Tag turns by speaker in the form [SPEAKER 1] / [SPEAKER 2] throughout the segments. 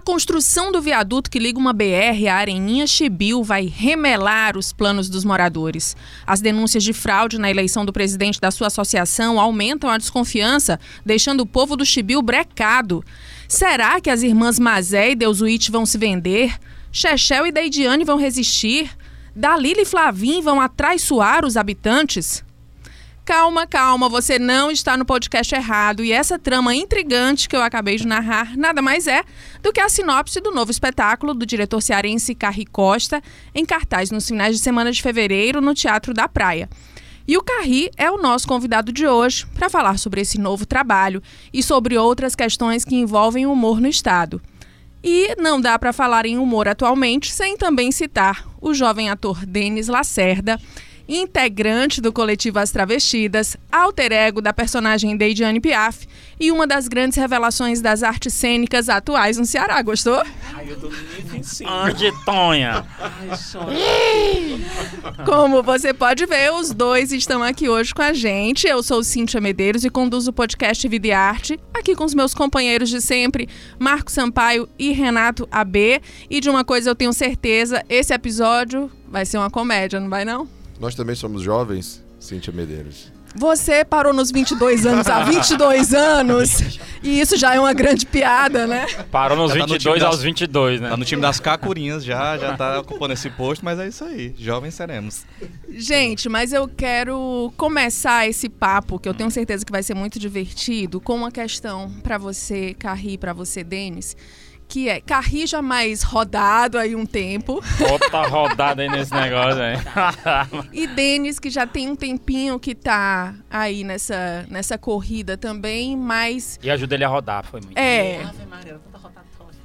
[SPEAKER 1] A construção do viaduto que liga uma BR à Areninha Chibiu vai remelar os planos dos moradores. As denúncias de fraude na eleição do presidente da sua associação aumentam a desconfiança, deixando o povo do Chibiu brecado. Será que as irmãs Mazé e Deusuíte vão se vender? Chechel e Deidiane vão resistir? Dalila e Flavim vão atraiçoar os habitantes? Calma, calma, você não está no podcast errado. E essa trama intrigante que eu acabei de narrar nada mais é do que a sinopse do novo espetáculo do diretor cearense Carri Costa, em cartaz nos finais de semana de fevereiro no Teatro da Praia. E o Carri é o nosso convidado de hoje para falar sobre esse novo trabalho e sobre outras questões que envolvem o humor no Estado. E não dá para falar em humor atualmente sem também citar o jovem ator Denis Lacerda integrante do coletivo As Travestidas, alter ego da personagem Deidiane Piaf e uma das grandes revelações das artes cênicas atuais no Ceará. Gostou?
[SPEAKER 2] Ai, eu tô
[SPEAKER 3] Onde, Tonha?
[SPEAKER 1] Como você pode ver, os dois estão aqui hoje com a gente. Eu sou Cíntia Medeiros e conduzo o podcast Vida e Arte, aqui com os meus companheiros de sempre, Marco Sampaio e Renato AB. E de uma coisa eu tenho certeza, esse episódio vai ser uma comédia, não vai não?
[SPEAKER 4] Nós também somos jovens, Cíntia Medeiros.
[SPEAKER 1] Você parou nos 22 anos há 22 anos. E isso já é uma grande piada, né?
[SPEAKER 3] Parou nos
[SPEAKER 2] Já tá no
[SPEAKER 3] 22
[SPEAKER 2] time
[SPEAKER 3] aos
[SPEAKER 2] das-
[SPEAKER 3] 22, né?
[SPEAKER 2] Tá no time das cacurinhas já, já tá ocupando esse posto, mas é isso aí. Jovens seremos.
[SPEAKER 1] Gente, mas eu quero começar esse papo, que eu tenho certeza que vai ser muito divertido, com uma questão pra você, Carri, pra você, Denis, que é Carri já mais rodado aí um tempo
[SPEAKER 3] Outra rodada aí nesse negócio aí.
[SPEAKER 1] e Denis que já tem um tempinho que tá aí nessa, nessa corrida também, mas
[SPEAKER 3] e ajudei ele a rodar, foi muito.
[SPEAKER 1] é.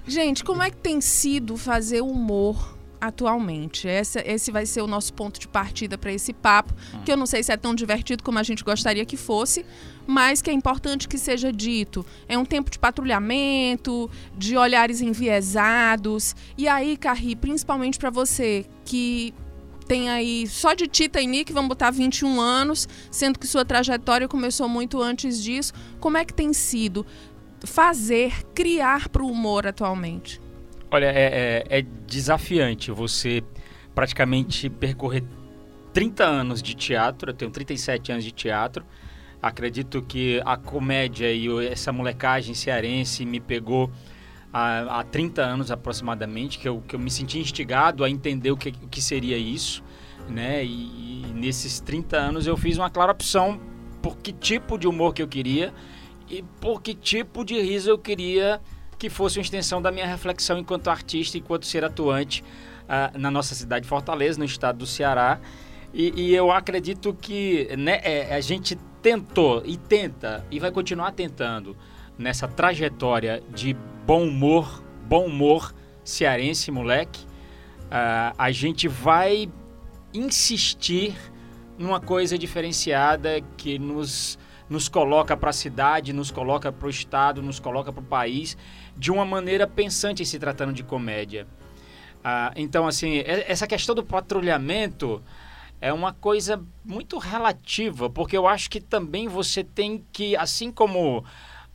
[SPEAKER 1] Gente, como é que tem sido fazer humor atualmente? Essa, esse vai ser o nosso ponto de partida para esse papo, que eu não sei se é tão divertido como a gente gostaria que fosse, mas que é importante que seja dito. É um tempo de patrulhamento, de olhares enviesados. E aí, Carri, principalmente para você que tem aí só de Tita e Nick, vamos botar 21 anos, sendo que sua trajetória começou muito antes disso. Como é que tem sido fazer, criar para o humor atualmente?
[SPEAKER 3] Olha, é, é- é desafiante você praticamente percorrer 30 anos de teatro. Eu tenho 37 anos de teatro. Acredito que a comédia e essa molecagem cearense me pegou há, há 30 anos aproximadamente, que eu, que eu me senti instigado a entender o que, o que seria isso. Né? E, e nesses 30 anos eu fiz uma clara opção por que tipo de humor que eu queria e por que tipo de riso eu queria que fosse uma extensão da minha reflexão enquanto artista, enquanto ser atuante ah, na nossa cidade de Fortaleza, no estado do Ceará. E, e eu acredito que né, é, a gente tentou e tenta e vai continuar tentando nessa trajetória de bom humor, bom humor cearense, moleque. ah, a gente vai insistir numa coisa diferenciada que nos, nos coloca para a cidade, nos coloca para o estado, nos coloca para o país de uma maneira pensante se tratando de comédia. Ah, então, assim, essa questão do patrulhamento é uma coisa muito relativa, porque eu acho que também você tem que, assim como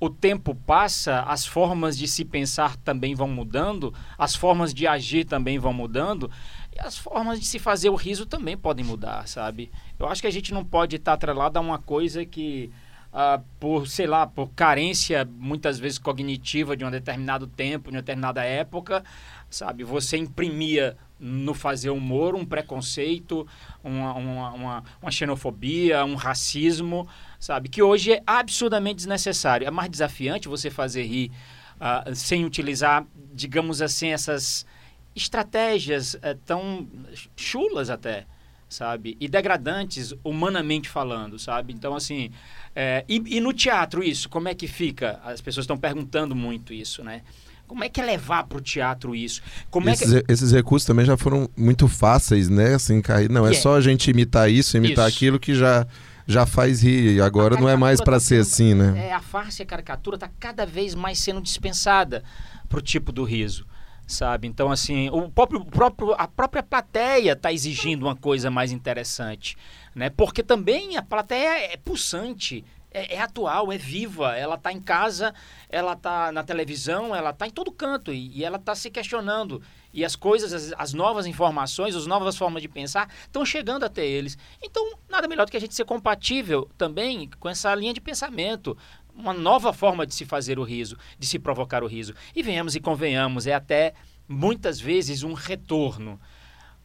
[SPEAKER 3] o tempo passa, as formas de se pensar também vão mudando, as formas de agir também vão mudando, e as formas de se fazer o riso também podem mudar, sabe? Eu acho que a gente não pode estar atrelado a uma coisa que, ah, por, sei lá, por carência muitas vezes cognitiva de um determinado tempo, de uma determinada época, sabe? Você imprimia no fazer humor um preconceito, uma, uma, uma, uma xenofobia, um racismo, sabe? Que hoje é absurdamente desnecessário. É mais desafiante você fazer rir ah, sem utilizar, digamos assim, essas estratégias eh, tão chulas até, sabe? E degradantes, humanamente falando, sabe? Então, assim, eh, e, e no teatro isso, como é que fica? As pessoas estão perguntando muito isso, né? Como é que é levar para o teatro isso? Como é que...
[SPEAKER 4] esses, esses recursos também já foram muito fáceis, né? Assim, cair. Não, é
[SPEAKER 3] é.
[SPEAKER 4] só a gente imitar isso, imitar
[SPEAKER 3] Isso.
[SPEAKER 4] aquilo que já, já faz rir. E agora não é mais pra
[SPEAKER 3] tá
[SPEAKER 4] ser assim, né?
[SPEAKER 3] É, a farsa e a caricatura tá cada vez mais sendo dispensada pro tipo do riso, sabe? Então, assim, o próprio, o próprio, a própria plateia tá exigindo uma coisa mais interessante, né? Porque também a plateia é pulsante, é, é atual, é viva. Ela está em casa, ela está na televisão, ela está em todo canto e, e ela está se questionando. E as coisas, as, as, novas informações, as novas formas de pensar estão chegando até eles. Então, nada melhor do que a gente ser compatível também com essa linha de pensamento. Uma nova forma de se fazer o riso, de se provocar o riso. E venhamos e convenhamos, é até muitas vezes um retorno.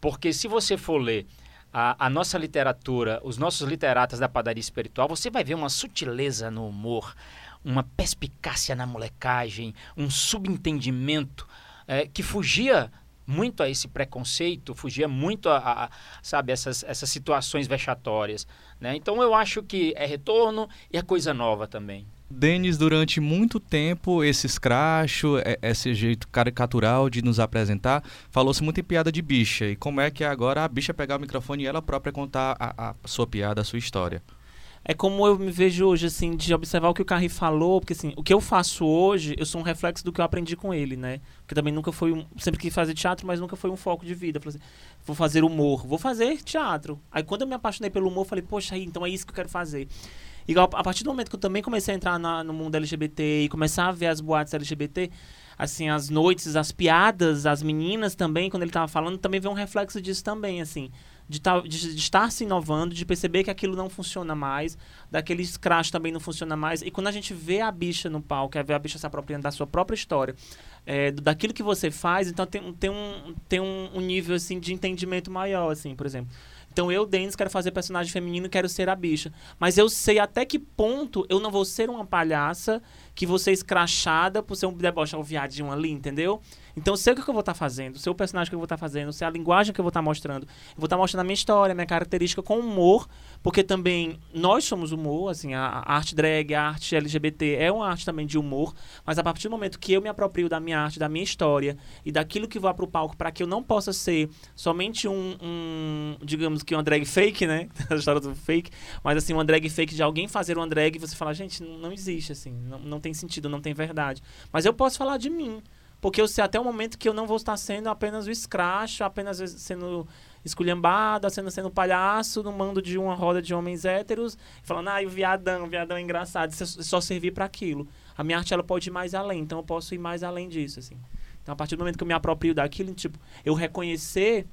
[SPEAKER 3] Porque se você for ler a, a, nossa literatura, os nossos literatas da padaria espiritual, você vai ver uma sutileza no humor, uma perspicácia na molecagem, um subentendimento é, que fugia muito a esse preconceito, fugia muito a, a, sabe, essas, essas situações vexatórias. Né? Então eu acho que é retorno e é coisa nova também.
[SPEAKER 2] Denis, durante muito tempo, esse escracho, é, esse jeito caricatural de nos apresentar, falou-se muito em piada de bicha. E como é que é agora a bicha pegar o microfone e ela própria contar a, a sua piada, a sua história?
[SPEAKER 5] é como eu me vejo hoje, assim, de observar o que o Carri falou, porque assim, o que eu faço hoje, eu sou um reflexo do que eu aprendi com ele, né? Porque também nunca foi um. Sempre quis fazer teatro, mas nunca foi um foco de vida. falei assim, vou fazer humor, vou fazer teatro. Aí quando eu me apaixonei pelo humor, eu falei, poxa, aí, então é isso que eu quero fazer. E a partir do momento que eu também comecei a entrar na, no mundo LGBT e começar a ver as boates LGBT, assim, as noites, as piadas, as meninas também, quando ele tava falando, também veio um reflexo disso também, assim. De, tá, de, de, estar se inovando, de perceber que aquilo não funciona mais, daquele scratch também não funciona mais. E quando a gente vê a bicha no palco, é ver a bicha se apropriando da sua própria história, é, daquilo que você faz, então tem, tem, um, tem um, um nível assim, de entendimento maior, assim, por exemplo. Então eu, Denis, quero fazer personagem feminino quero ser a bicha. Mas eu sei até que ponto eu não vou ser uma palhaça que vou ser escrachada por ser um deboche, um viadinho ali, entendeu? Então, sei o que eu vou estar tá fazendo, sei o personagem que eu vou estar tá fazendo, sei a linguagem que eu vou estar tá mostrando. Eu vou estar tá mostrando a minha história, a minha característica com humor, porque também nós somos humor, assim, a, arte drag, a arte LGBT é uma arte também de humor, mas a partir do momento que eu me aproprio da minha arte, da minha história e daquilo que vá para o palco para que eu não possa ser somente um, um, digamos que uma drag fake, né? a história do fake, mas assim, uma drag fake de alguém fazer uma drag e você falar, gente, não, não existe, assim, não, não tem sentido, não tem verdade. Mas eu posso falar de mim. Porque eu sei até o momento que eu não vou estar sendo apenas o escracho, apenas sendo esculhambada, sendo sendo palhaço no mando de uma roda de homens héteros, falando, ah, o viadão, o viadão é engraçado, isso é só servir para aquilo. A minha arte ela pode ir mais além, então eu posso ir mais além disso, assim. Então, a partir do momento que eu me aproprio daquilo, tipo, eu reconhecer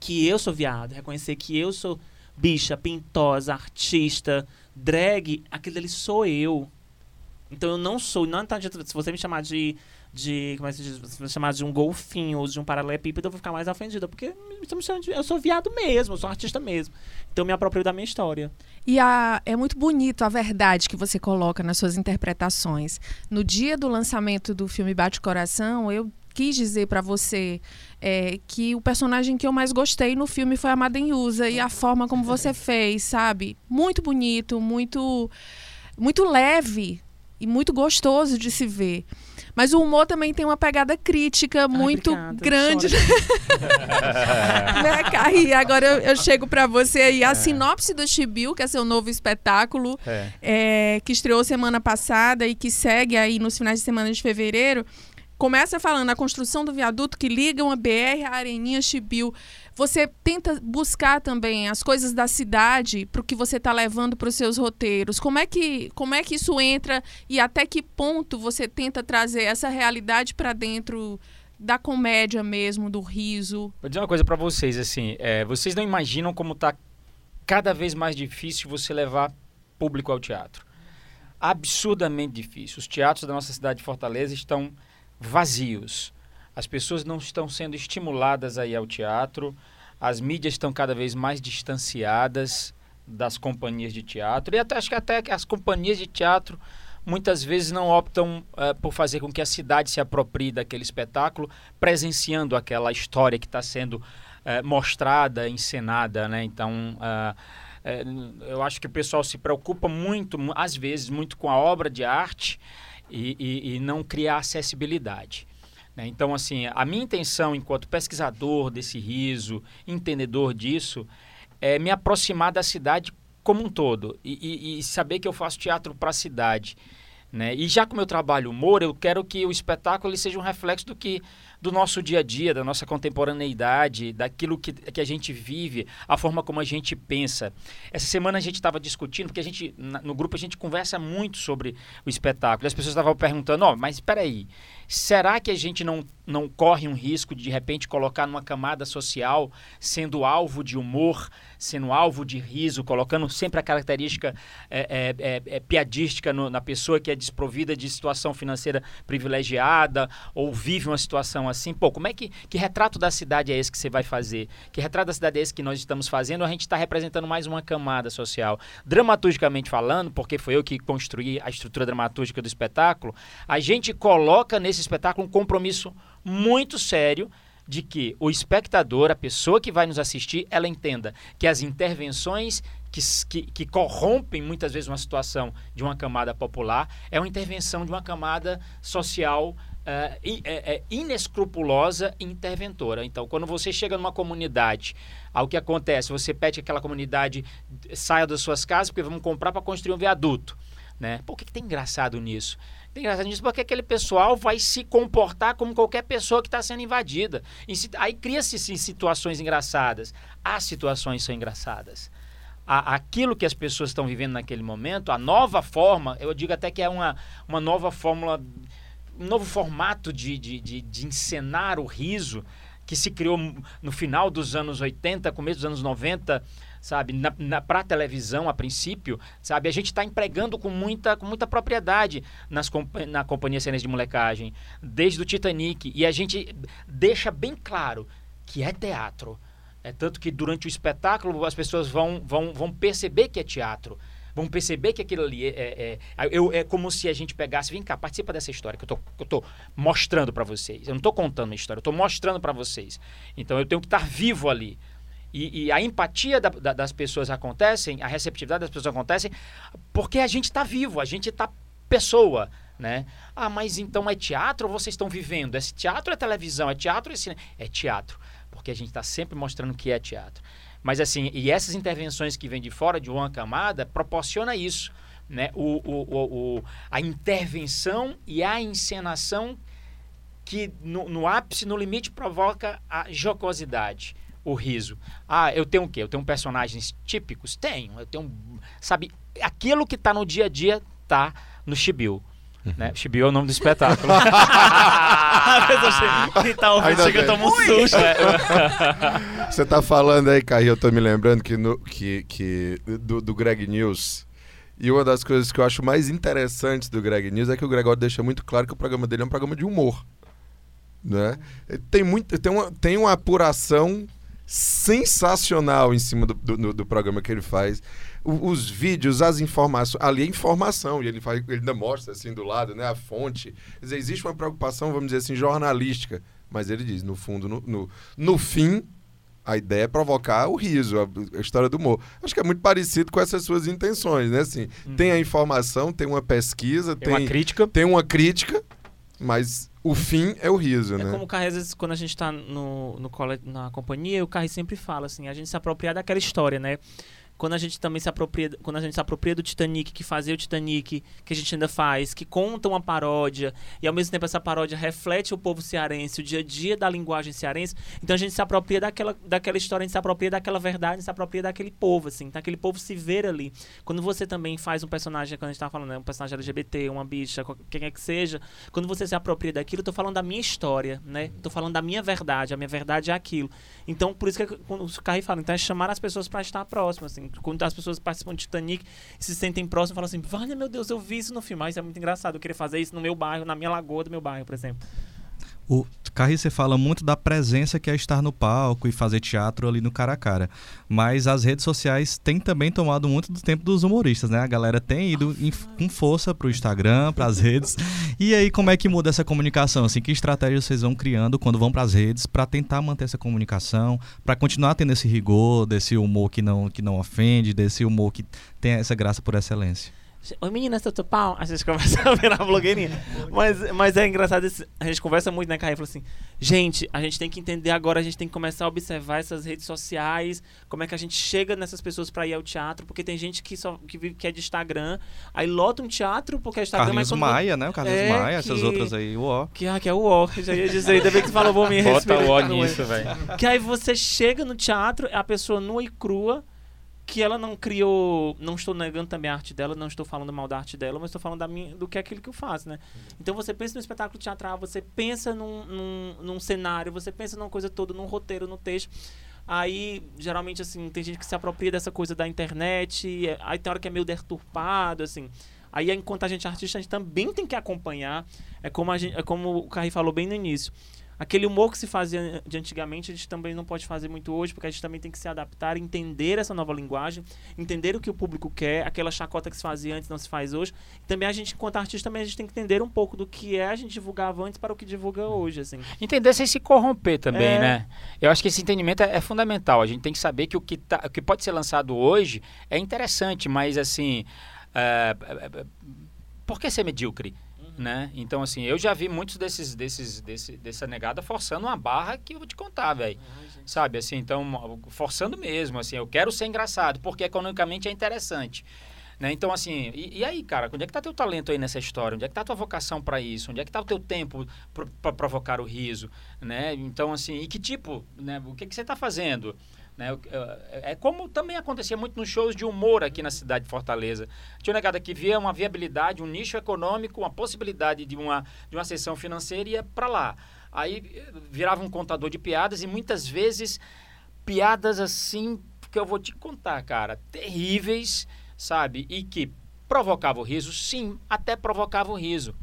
[SPEAKER 5] que eu sou viado, reconhecer que eu sou bicha, pintosa, artista, drag, aquilo ali sou eu. Então eu não sou, não tá, se você me chamar de de. Como é que se diz? Chamar de um golfinho ou de um paralelepípedo, eu vou ficar mais ofendida. Porque eu sou viado mesmo, eu sou artista mesmo. Então eu me aproprio da minha história.
[SPEAKER 1] E a, é muito bonito a verdade que você coloca nas suas interpretações. No dia do lançamento do filme Bate Coração, eu quis dizer para você é, que o personagem que eu mais gostei no filme foi a Madenhusa e a forma como você fez, sabe? Muito bonito, muito muito leve e muito gostoso de se ver. Mas o humor também tem uma pegada crítica muito obrigada, grande. né, Carri? Agora eu, eu chego para você aí. A é. sinopse do Chibiu, que é seu novo espetáculo, é. É, que estreou semana passada e que segue aí nos finais de semana de fevereiro, começa falando a construção do viaduto que liga uma BR à Areninha Chibiu. Você tenta buscar também as coisas da cidade para o que você está levando para os seus roteiros. Como é, que, como é que isso entra e até que ponto você tenta trazer essa realidade para dentro da comédia mesmo, do riso?
[SPEAKER 3] Vou dizer uma coisa para vocês, assim, é, vocês não imaginam como está cada vez mais difícil você levar público ao teatro. Absurdamente difícil. Os teatros da nossa cidade de Fortaleza estão vazios. As pessoas não estão sendo estimuladas aí ao teatro, as mídias estão cada vez mais distanciadas das companhias de teatro, e até, acho que até as companhias de teatro muitas vezes não optam uh, por fazer com que a cidade se aproprie daquele espetáculo, presenciando aquela história que está sendo uh, mostrada, encenada, né? Então, uh, eu acho que o pessoal se preocupa muito, às vezes, muito com a obra de arte e, e, e não cria acessibilidade. Né? Então, assim, a minha intenção enquanto pesquisador desse riso, entendedor disso, é me aproximar da cidade como um todo e, e, e saber que eu faço teatro para a cidade. Né? E já como eu trabalho humor, eu quero que o espetáculo seja um reflexo do que do nosso dia a dia, da nossa contemporaneidade, daquilo que, que a gente vive, a forma como a gente pensa. Essa semana a gente estava discutindo, porque a gente, no grupo a gente conversa muito sobre o espetáculo. As pessoas estavam perguntando, ó, oh, mas espera aí, será que a gente não, não corre um risco de de repente colocar numa camada social sendo alvo de humor, sendo alvo de riso, colocando sempre a característica é, é, é, é piadística no, na pessoa que é desprovida de situação financeira privilegiada ou vive uma situação assim, pô, como é que, que retrato da cidade é esse que você vai fazer? Que retrato da cidade é esse que nós estamos fazendo? A gente está representando mais uma camada social. Dramaturgicamente falando, porque foi eu que construí a estrutura dramatúrgica do espetáculo, a gente coloca nesse espetáculo um compromisso muito sério de que o espectador, a pessoa que vai nos assistir, ela entenda que as intervenções que, que, que, corrompem muitas vezes uma situação de uma camada popular é uma intervenção de uma camada social é, é, inescrupulosa e interventora. Então, quando você chega numa comunidade, ao que acontece, você pede que aquela comunidade saia das suas casas porque vamos comprar para construir um viaduto. Né? Por que, que tem engraçado nisso? Tem engraçado nisso porque aquele pessoal vai se comportar como qualquer pessoa que está sendo invadida. Aí cria-se situações engraçadas. As situações são engraçadas. aquilo que as pessoas estão vivendo naquele momento, a nova forma, eu digo até que é uma, uma nova fórmula um novo formato de, de, de, de encenar o riso que se criou no final dos anos 80, começo dos anos 90, sabe, na, na, para televisão a princípio, sabe, a gente está empregando com muita, com muita propriedade nas, na companhia cenas de molecagem, desde o Titanic, e a gente deixa bem claro que é teatro. É tanto que durante o espetáculo as pessoas vão, vão, vão perceber que é teatro vão perceber que aquilo ali é, é, é, eu, é como se a gente pegasse, vem cá, participa dessa história que eu tô, eu tô mostrando para vocês. Eu não estou contando a história, eu estou mostrando para vocês. Então eu tenho que estar vivo ali. E, e a empatia da, da, das pessoas acontecem, a receptividade das pessoas acontece porque a gente está vivo, a gente está pessoa, né? Ah, mas então é teatro ou vocês estão vivendo? É teatro é televisão? É teatro ou é cinema? É teatro, porque a gente está sempre mostrando que é teatro. Mas assim, e essas intervenções que vêm de fora de uma camada proporciona isso, né? O, o, o, a intervenção e a encenação que no, no ápice, no limite, provoca a jocosidade, o riso. Ah, eu tenho o quê? Eu tenho personagens típicos? Tenho. Eu tenho, sabe, aquilo que está no dia a dia está no Chibiu. Né? Chibiu é o nome do espetáculo.
[SPEAKER 5] Tá ouvindo chega toma um susto.
[SPEAKER 4] Você tá falando aí, Caio, eu tô me lembrando que, no, que, que do, do Greg News. E uma das coisas que eu acho mais interessantes do Greg News é que o Gregório deixa muito claro que o programa dele é um programa de humor. Né? Tem, muito, tem, uma, tem uma apuração sensacional em cima do, do, do programa que ele faz os vídeos, as informações, ali é informação, e ele, faz, ele ainda mostra assim do lado, né, a fonte. Quer dizer, existe uma preocupação, vamos dizer assim, jornalística, mas ele diz, no fundo, no, no, no fim, a ideia é provocar o riso, a, a, história do humor. Acho que é muito parecido com essas suas intenções, né? Assim, uhum. tem a informação, tem uma pesquisa, tem,
[SPEAKER 3] tem uma crítica.
[SPEAKER 4] Tem uma crítica, mas o fim é o riso,
[SPEAKER 5] é
[SPEAKER 4] né?
[SPEAKER 5] É como o Carri, às vezes, quando a gente está no, no, na companhia, o Carri sempre fala assim, a gente se apropriar daquela história, né? Quando a gente também se apropria, quando a gente se apropria do Titanic, que fazia o Titanic, que a gente ainda faz, que conta uma paródia, e ao mesmo tempo essa paródia reflete o povo cearense, o dia a dia da linguagem cearense, então a gente se apropria daquela, daquela história, a gente se apropria daquela verdade, a gente se apropria daquele povo, assim, tá? aquele povo se ver ali. Quando você também faz um personagem, quando a gente tá falando, né, um personagem LGBT, uma bicha, quem é que seja, quando você se apropria daquilo, eu tô falando da minha história, né? Tô falando da minha verdade, a minha verdade é aquilo. Então, por isso que quando o Carri fala, então é chamar as pessoas para estar próximas, assim, quando as pessoas participam de Titanic se sentem próximas e falam assim: Vale, meu Deus, eu vi isso no filme. Ah, isso é muito engraçado. Eu queria fazer isso no meu bairro, na minha lagoa do meu bairro, por exemplo.
[SPEAKER 2] O Carri, você fala muito da presença que é estar no palco e fazer teatro ali no cara a cara. Mas as redes sociais têm também tomado muito do tempo dos humoristas, né? A galera tem ido em, com força pro Instagram, para as redes. E aí, como é que muda essa comunicação? Assim, que estratégia vocês vão criando quando vão para as redes para tentar manter essa comunicação, para continuar tendo esse rigor, desse humor que não, que não ofende, desse humor que tem essa graça por excelência?
[SPEAKER 5] Oi, menina, seu teu pau. A gente começa a virar blogueirinha. Mas, mas é engraçado, esse- a gente conversa muito, né, Caio? Falou assim, gente, a gente tem que entender agora, a gente tem que começar a observar essas redes sociais, como é que a gente chega nessas pessoas pra ir ao teatro, porque tem gente que só que, vive, que é de Instagram, aí lota um teatro porque é Instagram,
[SPEAKER 2] Carlinhos
[SPEAKER 5] mas
[SPEAKER 2] Maia, né? O Carlinhos
[SPEAKER 5] É,
[SPEAKER 2] Maia, essas
[SPEAKER 5] que-
[SPEAKER 2] outras aí, uó.
[SPEAKER 5] Que, ah, que é o ó, eu já ia dizer, ainda bem que você falou, vou me
[SPEAKER 3] Bota
[SPEAKER 5] respeitar.
[SPEAKER 3] o ó
[SPEAKER 5] não é?
[SPEAKER 3] nisso, velho.
[SPEAKER 5] Que aí você chega no teatro, a pessoa nua e crua, que ela não criou. Não estou negando também a arte dela, não estou falando mal da arte dela, mas estou falando da minha, do que é aquilo que eu faço, né? Então você pensa no espetáculo teatral, você pensa num, num, num cenário, você pensa numa coisa toda, num roteiro, no texto. Aí, geralmente, assim, tem gente que se apropria dessa coisa da internet, aí tem hora que é meio deturpado, assim. Aí, enquanto a gente é artista, a gente também tem que acompanhar. É como, a gente, é como o Carri falou bem no início. Aquele humor que se fazia de antigamente, a gente também não pode fazer muito hoje, porque a gente também tem que se adaptar, entender essa nova linguagem, entender o que o público quer, aquela chacota que se fazia antes não se faz hoje. E também a gente, enquanto artista, também a gente tem que entender um pouco do que é a gente divulgava antes para o que divulga hoje, assim.
[SPEAKER 3] Entender sem se corromper também,
[SPEAKER 5] É.
[SPEAKER 3] né? Eu acho que esse entendimento é, é fundamental. A gente tem que saber que o que, tá, o que pode ser lançado hoje é interessante, mas assim. é, é, é, por que ser medíocre? Né? Então, assim, eu já vi muitos desses, desses, desse, dessa negada forçando uma barra que eu vou te contar, velho. Sabe, assim, então, forçando mesmo, assim, eu quero ser engraçado, porque economicamente é interessante. Né? Então, assim, e, e aí, cara, onde é que tá teu talento aí nessa história? Onde é que tá tua vocação para isso? Onde é que tá o teu tempo para provocar o riso? Né? Então, assim, e que tipo, né? O que, que você tá fazendo? Né? O- É é como também acontecia muito nos shows de humor aqui na cidade de Fortaleza. Tinha negada que via uma viabilidade, um nicho econômico, uma possibilidade de uma, de uma sessão financeira e ia para lá. Aí eh, virava um contador de piadas e muitas vezes piadas assim que eu vou te contar, cara, terríveis, sabe? E que provocava o riso, sim, até provocava o riso.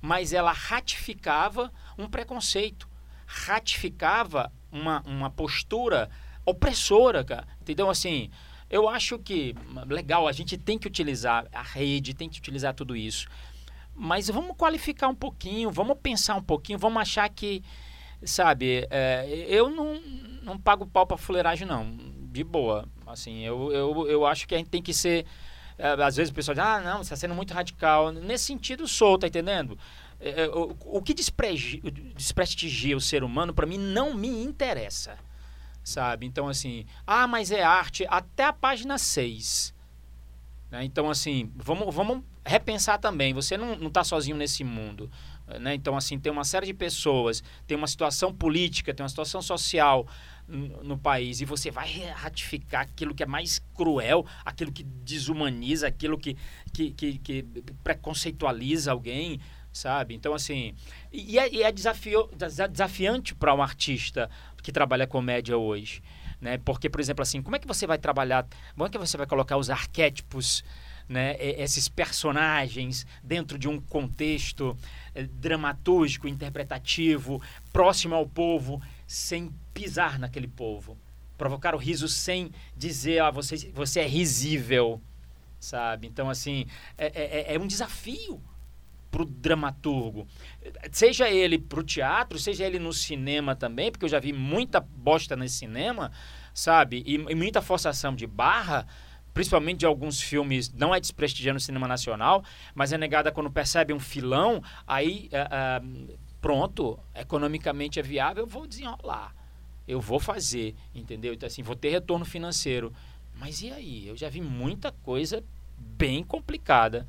[SPEAKER 3] Mas ela ratificava um preconceito, ratificava uma, uma postura opressora, cara. Entendeu? Assim, eu acho que, legal, a gente tem que utilizar a rede, tem que utilizar tudo isso. Mas vamos qualificar um pouquinho, vamos pensar um pouquinho, vamos achar que, sabe, é, eu não, não pago pau pra fuleiragem, não. De boa. Assim, eu, eu, eu acho que a gente tem que ser. é, às vezes o pessoal diz, ah, não, você está sendo muito radical. Nesse sentido, sou, tá entendendo? É, é, o, o que desprestigia o ser humano, para mim, não me interessa. Sabe? Então, assim, ah, mas é arte até a página 6. Né? Então, assim, vamos, vamos repensar também. Você não, não tá sozinho nesse mundo. Né? Então, assim, tem uma série de pessoas, tem uma situação política, tem uma situação social no, no país, e você vai ratificar aquilo que é mais cruel, aquilo que desumaniza, aquilo que, que, que, que preconceitualiza alguém, sabe? Então, assim, e, é, e é desafio, desa- desafiante para um artista que trabalha comédia hoje. Né? Porque, por exemplo, assim, como é que você vai trabalhar, como é que você vai colocar os arquétipos, né? esses personagens dentro de um contexto eh, dramatúrgico, interpretativo, próximo ao povo, sem pisar naquele povo? Provocar o riso sem dizer, ah, você, você é risível, sabe? Então, assim, é, é- é um desafio pro dramaturgo. Seja ele pro teatro, seja ele no cinema também, porque eu já vi muita bosta no cinema, sabe? E, e muita forçação de barra, principalmente de alguns filmes, não é desprestigiando o cinema nacional, mas é negada quando percebe um filão, aí ah, ah, pronto, economicamente é viável, eu vou desenrolar. Eu vou fazer, entendeu? Então, assim, vou ter retorno financeiro. Mas e aí? Eu já vi muita coisa bem complicada.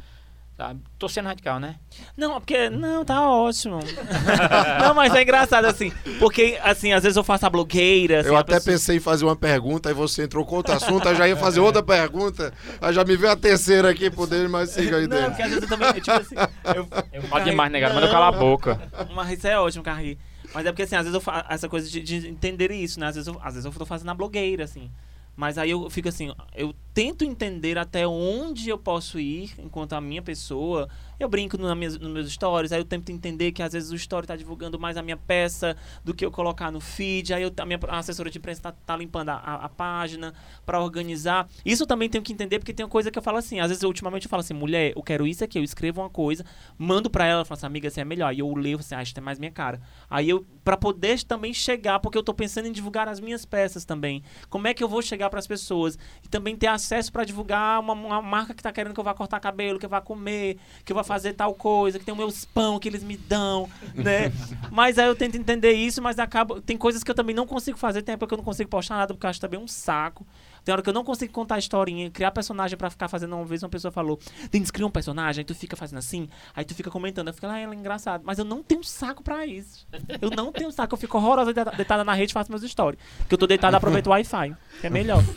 [SPEAKER 3] Tô sendo radical, né?
[SPEAKER 5] Não, porque. Não, tá ótimo. não, mas é engraçado assim. Porque, assim, às vezes eu faço a blogueira. assim,
[SPEAKER 4] Eu
[SPEAKER 5] a
[SPEAKER 4] até
[SPEAKER 5] pessoa-
[SPEAKER 4] pensei em fazer uma pergunta, aí você entrou com outro assunto, aí já ia fazer outra pergunta. Aí já me veio a terceira aqui por dentro, mas siga aí
[SPEAKER 5] Não,
[SPEAKER 4] dentro.
[SPEAKER 5] porque às vezes eu também. Tipo assim. Eu,
[SPEAKER 3] Eu falo demais, negado, mas eu calo a boca.
[SPEAKER 5] Mas isso é ótimo, Carri. Mas é porque, assim, às vezes eu faço essa coisa de, de entender isso, né? Às vezes, eu, às vezes eu tô fazendo a blogueira, assim. Mas aí eu fico assim, eu tento entender até onde eu posso ir enquanto a minha pessoa. Eu brinco na minhas, nos meus stories, aí eu tento entender que às vezes o story tá divulgando mais a minha peça do que eu colocar no feed. Aí eu, a minha assessora de imprensa tá, tá limpando a, a, a página pra organizar. Isso eu também tenho que entender, porque tem uma coisa que eu falo assim, às vezes eu, ultimamente eu falo assim, mulher, eu quero isso aqui, eu escrevo uma coisa, mando pra ela, falo assim, amiga, você é melhor. E eu leio assim, ah, isso é mais minha cara. Aí eu, pra poder também chegar, porque eu tô pensando em divulgar as minhas peças também. Como é que eu vou chegar pras pessoas? E também ter a acesso pra divulgar uma, uma marca que tá querendo que eu vá cortar cabelo, que eu vá comer, que eu vá fazer tal coisa, que tem o meu pão que eles me dão, né? mas aí eu tento entender isso, mas acabo. Tem coisas que eu também não consigo fazer, tem época que eu não consigo postar nada, porque eu acho também um saco. Tem hora que eu não consigo contar a historinha, criar personagem pra ficar fazendo. Uma vez uma pessoa falou: Denis, cria um personagem, aí tu fica fazendo assim, aí tu fica comentando. Eu fico lá, ah, ela é engraçado. Mas eu não tenho saco pra isso. Eu não tenho saco. Eu fico horrorosa deita- deitada na rede e faço meus stories. Porque eu tô deitado, aproveito o Wi-Fi. Que é melhor.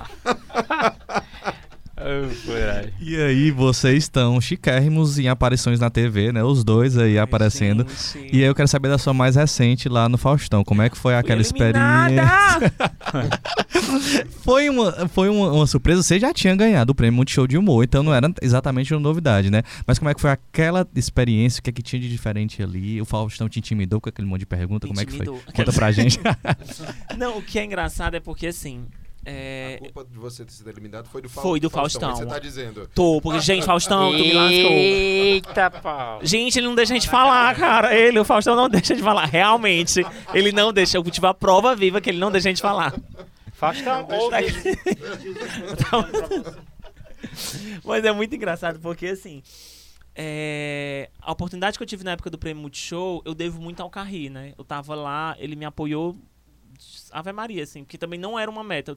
[SPEAKER 2] E aí, vocês estão chiquérrimos em aparições na TV, né? Os dois aí aparecendo.
[SPEAKER 5] Gente.
[SPEAKER 2] E aí eu quero saber da sua mais recente lá no Faustão. Como é que foi aquela experiência? foi uma, foi uma, uma surpresa. Você já tinha ganhado o prêmio Multishow de Humor, então não era exatamente uma novidade, né? Mas como é que foi aquela experiência? O que é que tinha de diferente ali? O Faustão te intimidou com aquele monte de pergunta? Como é que foi? Conta pra gente.
[SPEAKER 5] Não, o que é engraçado é porque assim. É,
[SPEAKER 4] A culpa de você ter sido eliminado foi do, Fa-
[SPEAKER 5] Foi do
[SPEAKER 4] mas
[SPEAKER 5] Faustão.
[SPEAKER 4] Você tá dizendo.
[SPEAKER 5] Tô, porque, gente, Faustão, tu me lascou.
[SPEAKER 3] Eita, pau.
[SPEAKER 5] Gente, ele não deixa a gente falar, cara. Ele, o Faustão, não deixa de falar. Realmente, ele não deixa. Eu tive a prova viva que ele não deixa a gente falar.
[SPEAKER 3] Faustão, ouve.
[SPEAKER 5] Mas é muito engraçado, porque assim. é, a oportunidade que eu tive na época do Prêmio Multishow, eu devo muito ao Carri, né? Eu tava lá, ele me apoiou. Ave Maria, assim, porque também não era uma meta. Eu-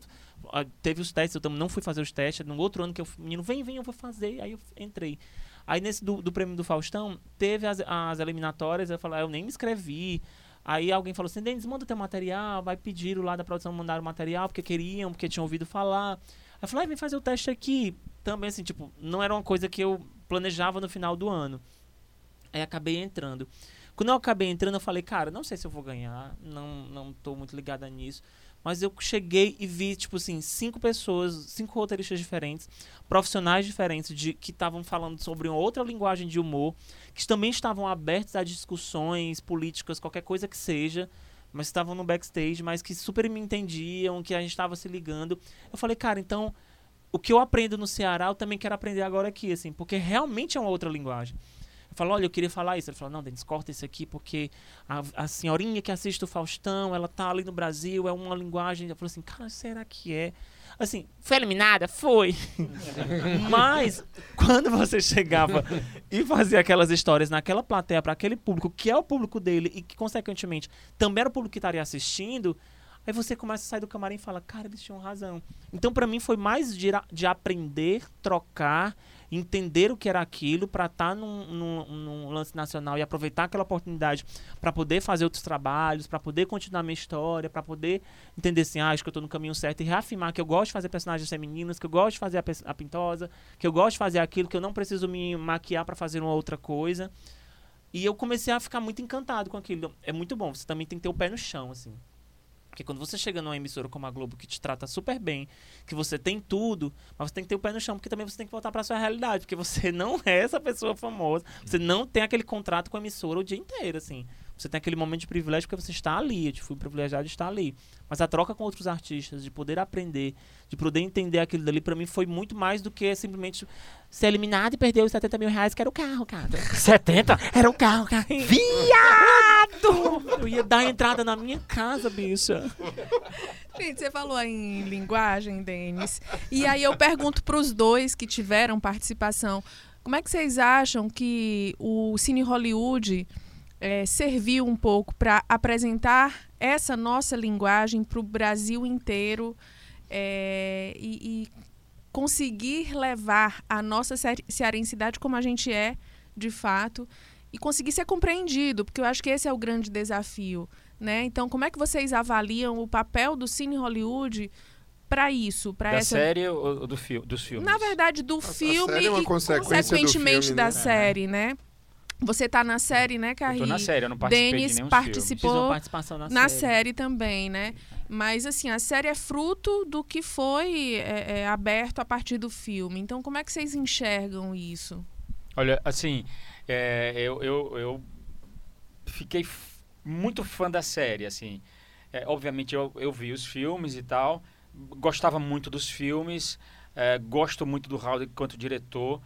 [SPEAKER 5] ah, teve os testes, eu também não fui fazer os testes. No outro ano que eu. Menino, vem, vem, eu vou fazer. Aí eu entrei. Aí nesse do, do prêmio do Faustão, teve as, as eliminatórias, eu falei, ah, eu nem me inscrevi. Aí alguém falou assim, Denis, manda teu material, vai pedir lá da produção mandar o material, porque queriam, porque tinham ouvido falar. Aí eu falei, ah, vem fazer o teste aqui. Também assim, tipo, não era uma coisa que eu planejava no final do ano. Aí acabei entrando. Quando eu acabei entrando, eu falei, cara, não sei se eu vou ganhar, não, não tô muito ligada nisso. Mas eu cheguei e vi, tipo assim, cinco pessoas, cinco roteiristas diferentes, profissionais diferentes, de, que estavam falando sobre uma outra linguagem de humor, que também estavam abertos a discussões políticas, qualquer coisa que seja, mas estavam no backstage, mas que super me entendiam, que a gente estava se ligando. Eu falei, cara, então o que eu aprendo no Ceará, eu também quero aprender agora aqui, assim, porque realmente é uma outra linguagem. Eu falo, olha, eu queria falar isso. Ele falou, não, Denis, corta isso aqui, porque a, a senhorinha que assiste o Faustão, ela tá ali no Brasil, é uma linguagem. Eu falei assim, cara, será que é? Assim, foi eliminada? Foi. Mas, quando você chegava e fazia aquelas histórias naquela plateia, para aquele público, que é o público dele e que, consequentemente, também era o público que estaria assistindo, Aí você começa a sair do camarim e fala, cara, eles tinham razão. Então, pra mim, foi mais de, de aprender, trocar, entender o que era aquilo, pra estar num, num- num lance nacional e aproveitar aquela oportunidade pra poder fazer outros trabalhos, pra poder continuar minha história, pra poder entender assim, ah, acho que eu tô no caminho certo e reafirmar que eu gosto de fazer personagens femininas, que eu gosto de fazer a, a pintosa, que eu gosto de fazer aquilo, que eu não preciso me maquiar pra fazer uma outra coisa. E eu comecei a ficar muito encantado com aquilo. É muito bom, você também tem que ter o pé no chão, assim. Porque quando você chega numa emissora como a Globo, que te trata super bem, que você tem tudo, mas você tem que ter o pé no chão, porque também você tem que voltar pra sua realidade, porque você não é essa pessoa famosa, você não tem aquele contrato com a emissora o dia inteiro, assim. Você tem aquele momento de privilégio porque você está ali, eu fui privilegiado de estar ali. Mas a troca com outros artistas, de poder aprender, de poder entender aquilo dali, pra mim foi muito mais do que simplesmente ser eliminado e perder os 70 mil reais, que era o carro, cara.
[SPEAKER 3] 70?
[SPEAKER 5] Era o carro, cara. Viado! Eu ia dar entrada na minha casa, bicha.
[SPEAKER 1] Gente, você falou em linguagem, Denis. E aí eu pergunto para os dois que tiveram participação, como é que vocês acham que o Cine Hollywood eh, serviu um pouco para apresentar essa nossa linguagem para o Brasil inteiro eh, e, e conseguir levar a nossa ce- cearensidade como a gente é, de fato, e conseguir ser compreendido, porque eu acho que esse é o grande desafio. Né? Então, como é que vocês avaliam o papel do Cine Hollywood para isso, para
[SPEAKER 3] Da
[SPEAKER 1] essa
[SPEAKER 3] série ou do fi dos filmes?
[SPEAKER 1] na verdade, do filme
[SPEAKER 4] série é uma
[SPEAKER 1] e consequentemente
[SPEAKER 4] filme,
[SPEAKER 1] da
[SPEAKER 4] né?
[SPEAKER 1] série, né? Você tá na série, né,
[SPEAKER 3] Eu
[SPEAKER 1] Carri?
[SPEAKER 3] tô na série, eu não participei
[SPEAKER 1] Denis
[SPEAKER 3] de nenhum
[SPEAKER 1] participou
[SPEAKER 5] na,
[SPEAKER 1] na
[SPEAKER 5] série.
[SPEAKER 1] série também, né? Mas assim, a série é fruto do que foi é, é, aberto a partir do filme. Então, como é que vocês enxergam isso?
[SPEAKER 3] Olha, assim, é, eu, eu, eu fiquei muito fã da série, assim. É, obviamente eu, eu vi os filmes e tal, gostava muito dos filmes, é, gosto muito do Howard enquanto diretor,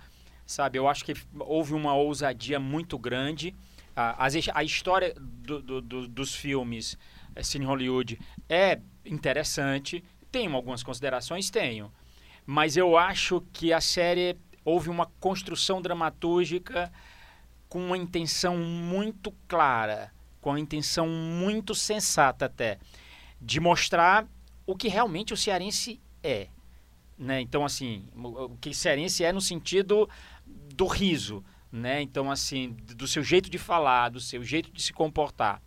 [SPEAKER 3] sabe? Eu acho que houve uma ousadia muito grande. A, a história do- do- do- dos filmes é, Cine Hollywood é interessante, tenho algumas considerações, tenho. mas eu acho que a série houve uma construção dramatúrgica com uma intenção muito clara, com uma intenção muito sensata até, de mostrar o que realmente o cearense é. Né? Então, assim, o que cearense é no sentido do riso, né? Então, assim, do seu jeito de falar, do seu jeito de se comportar.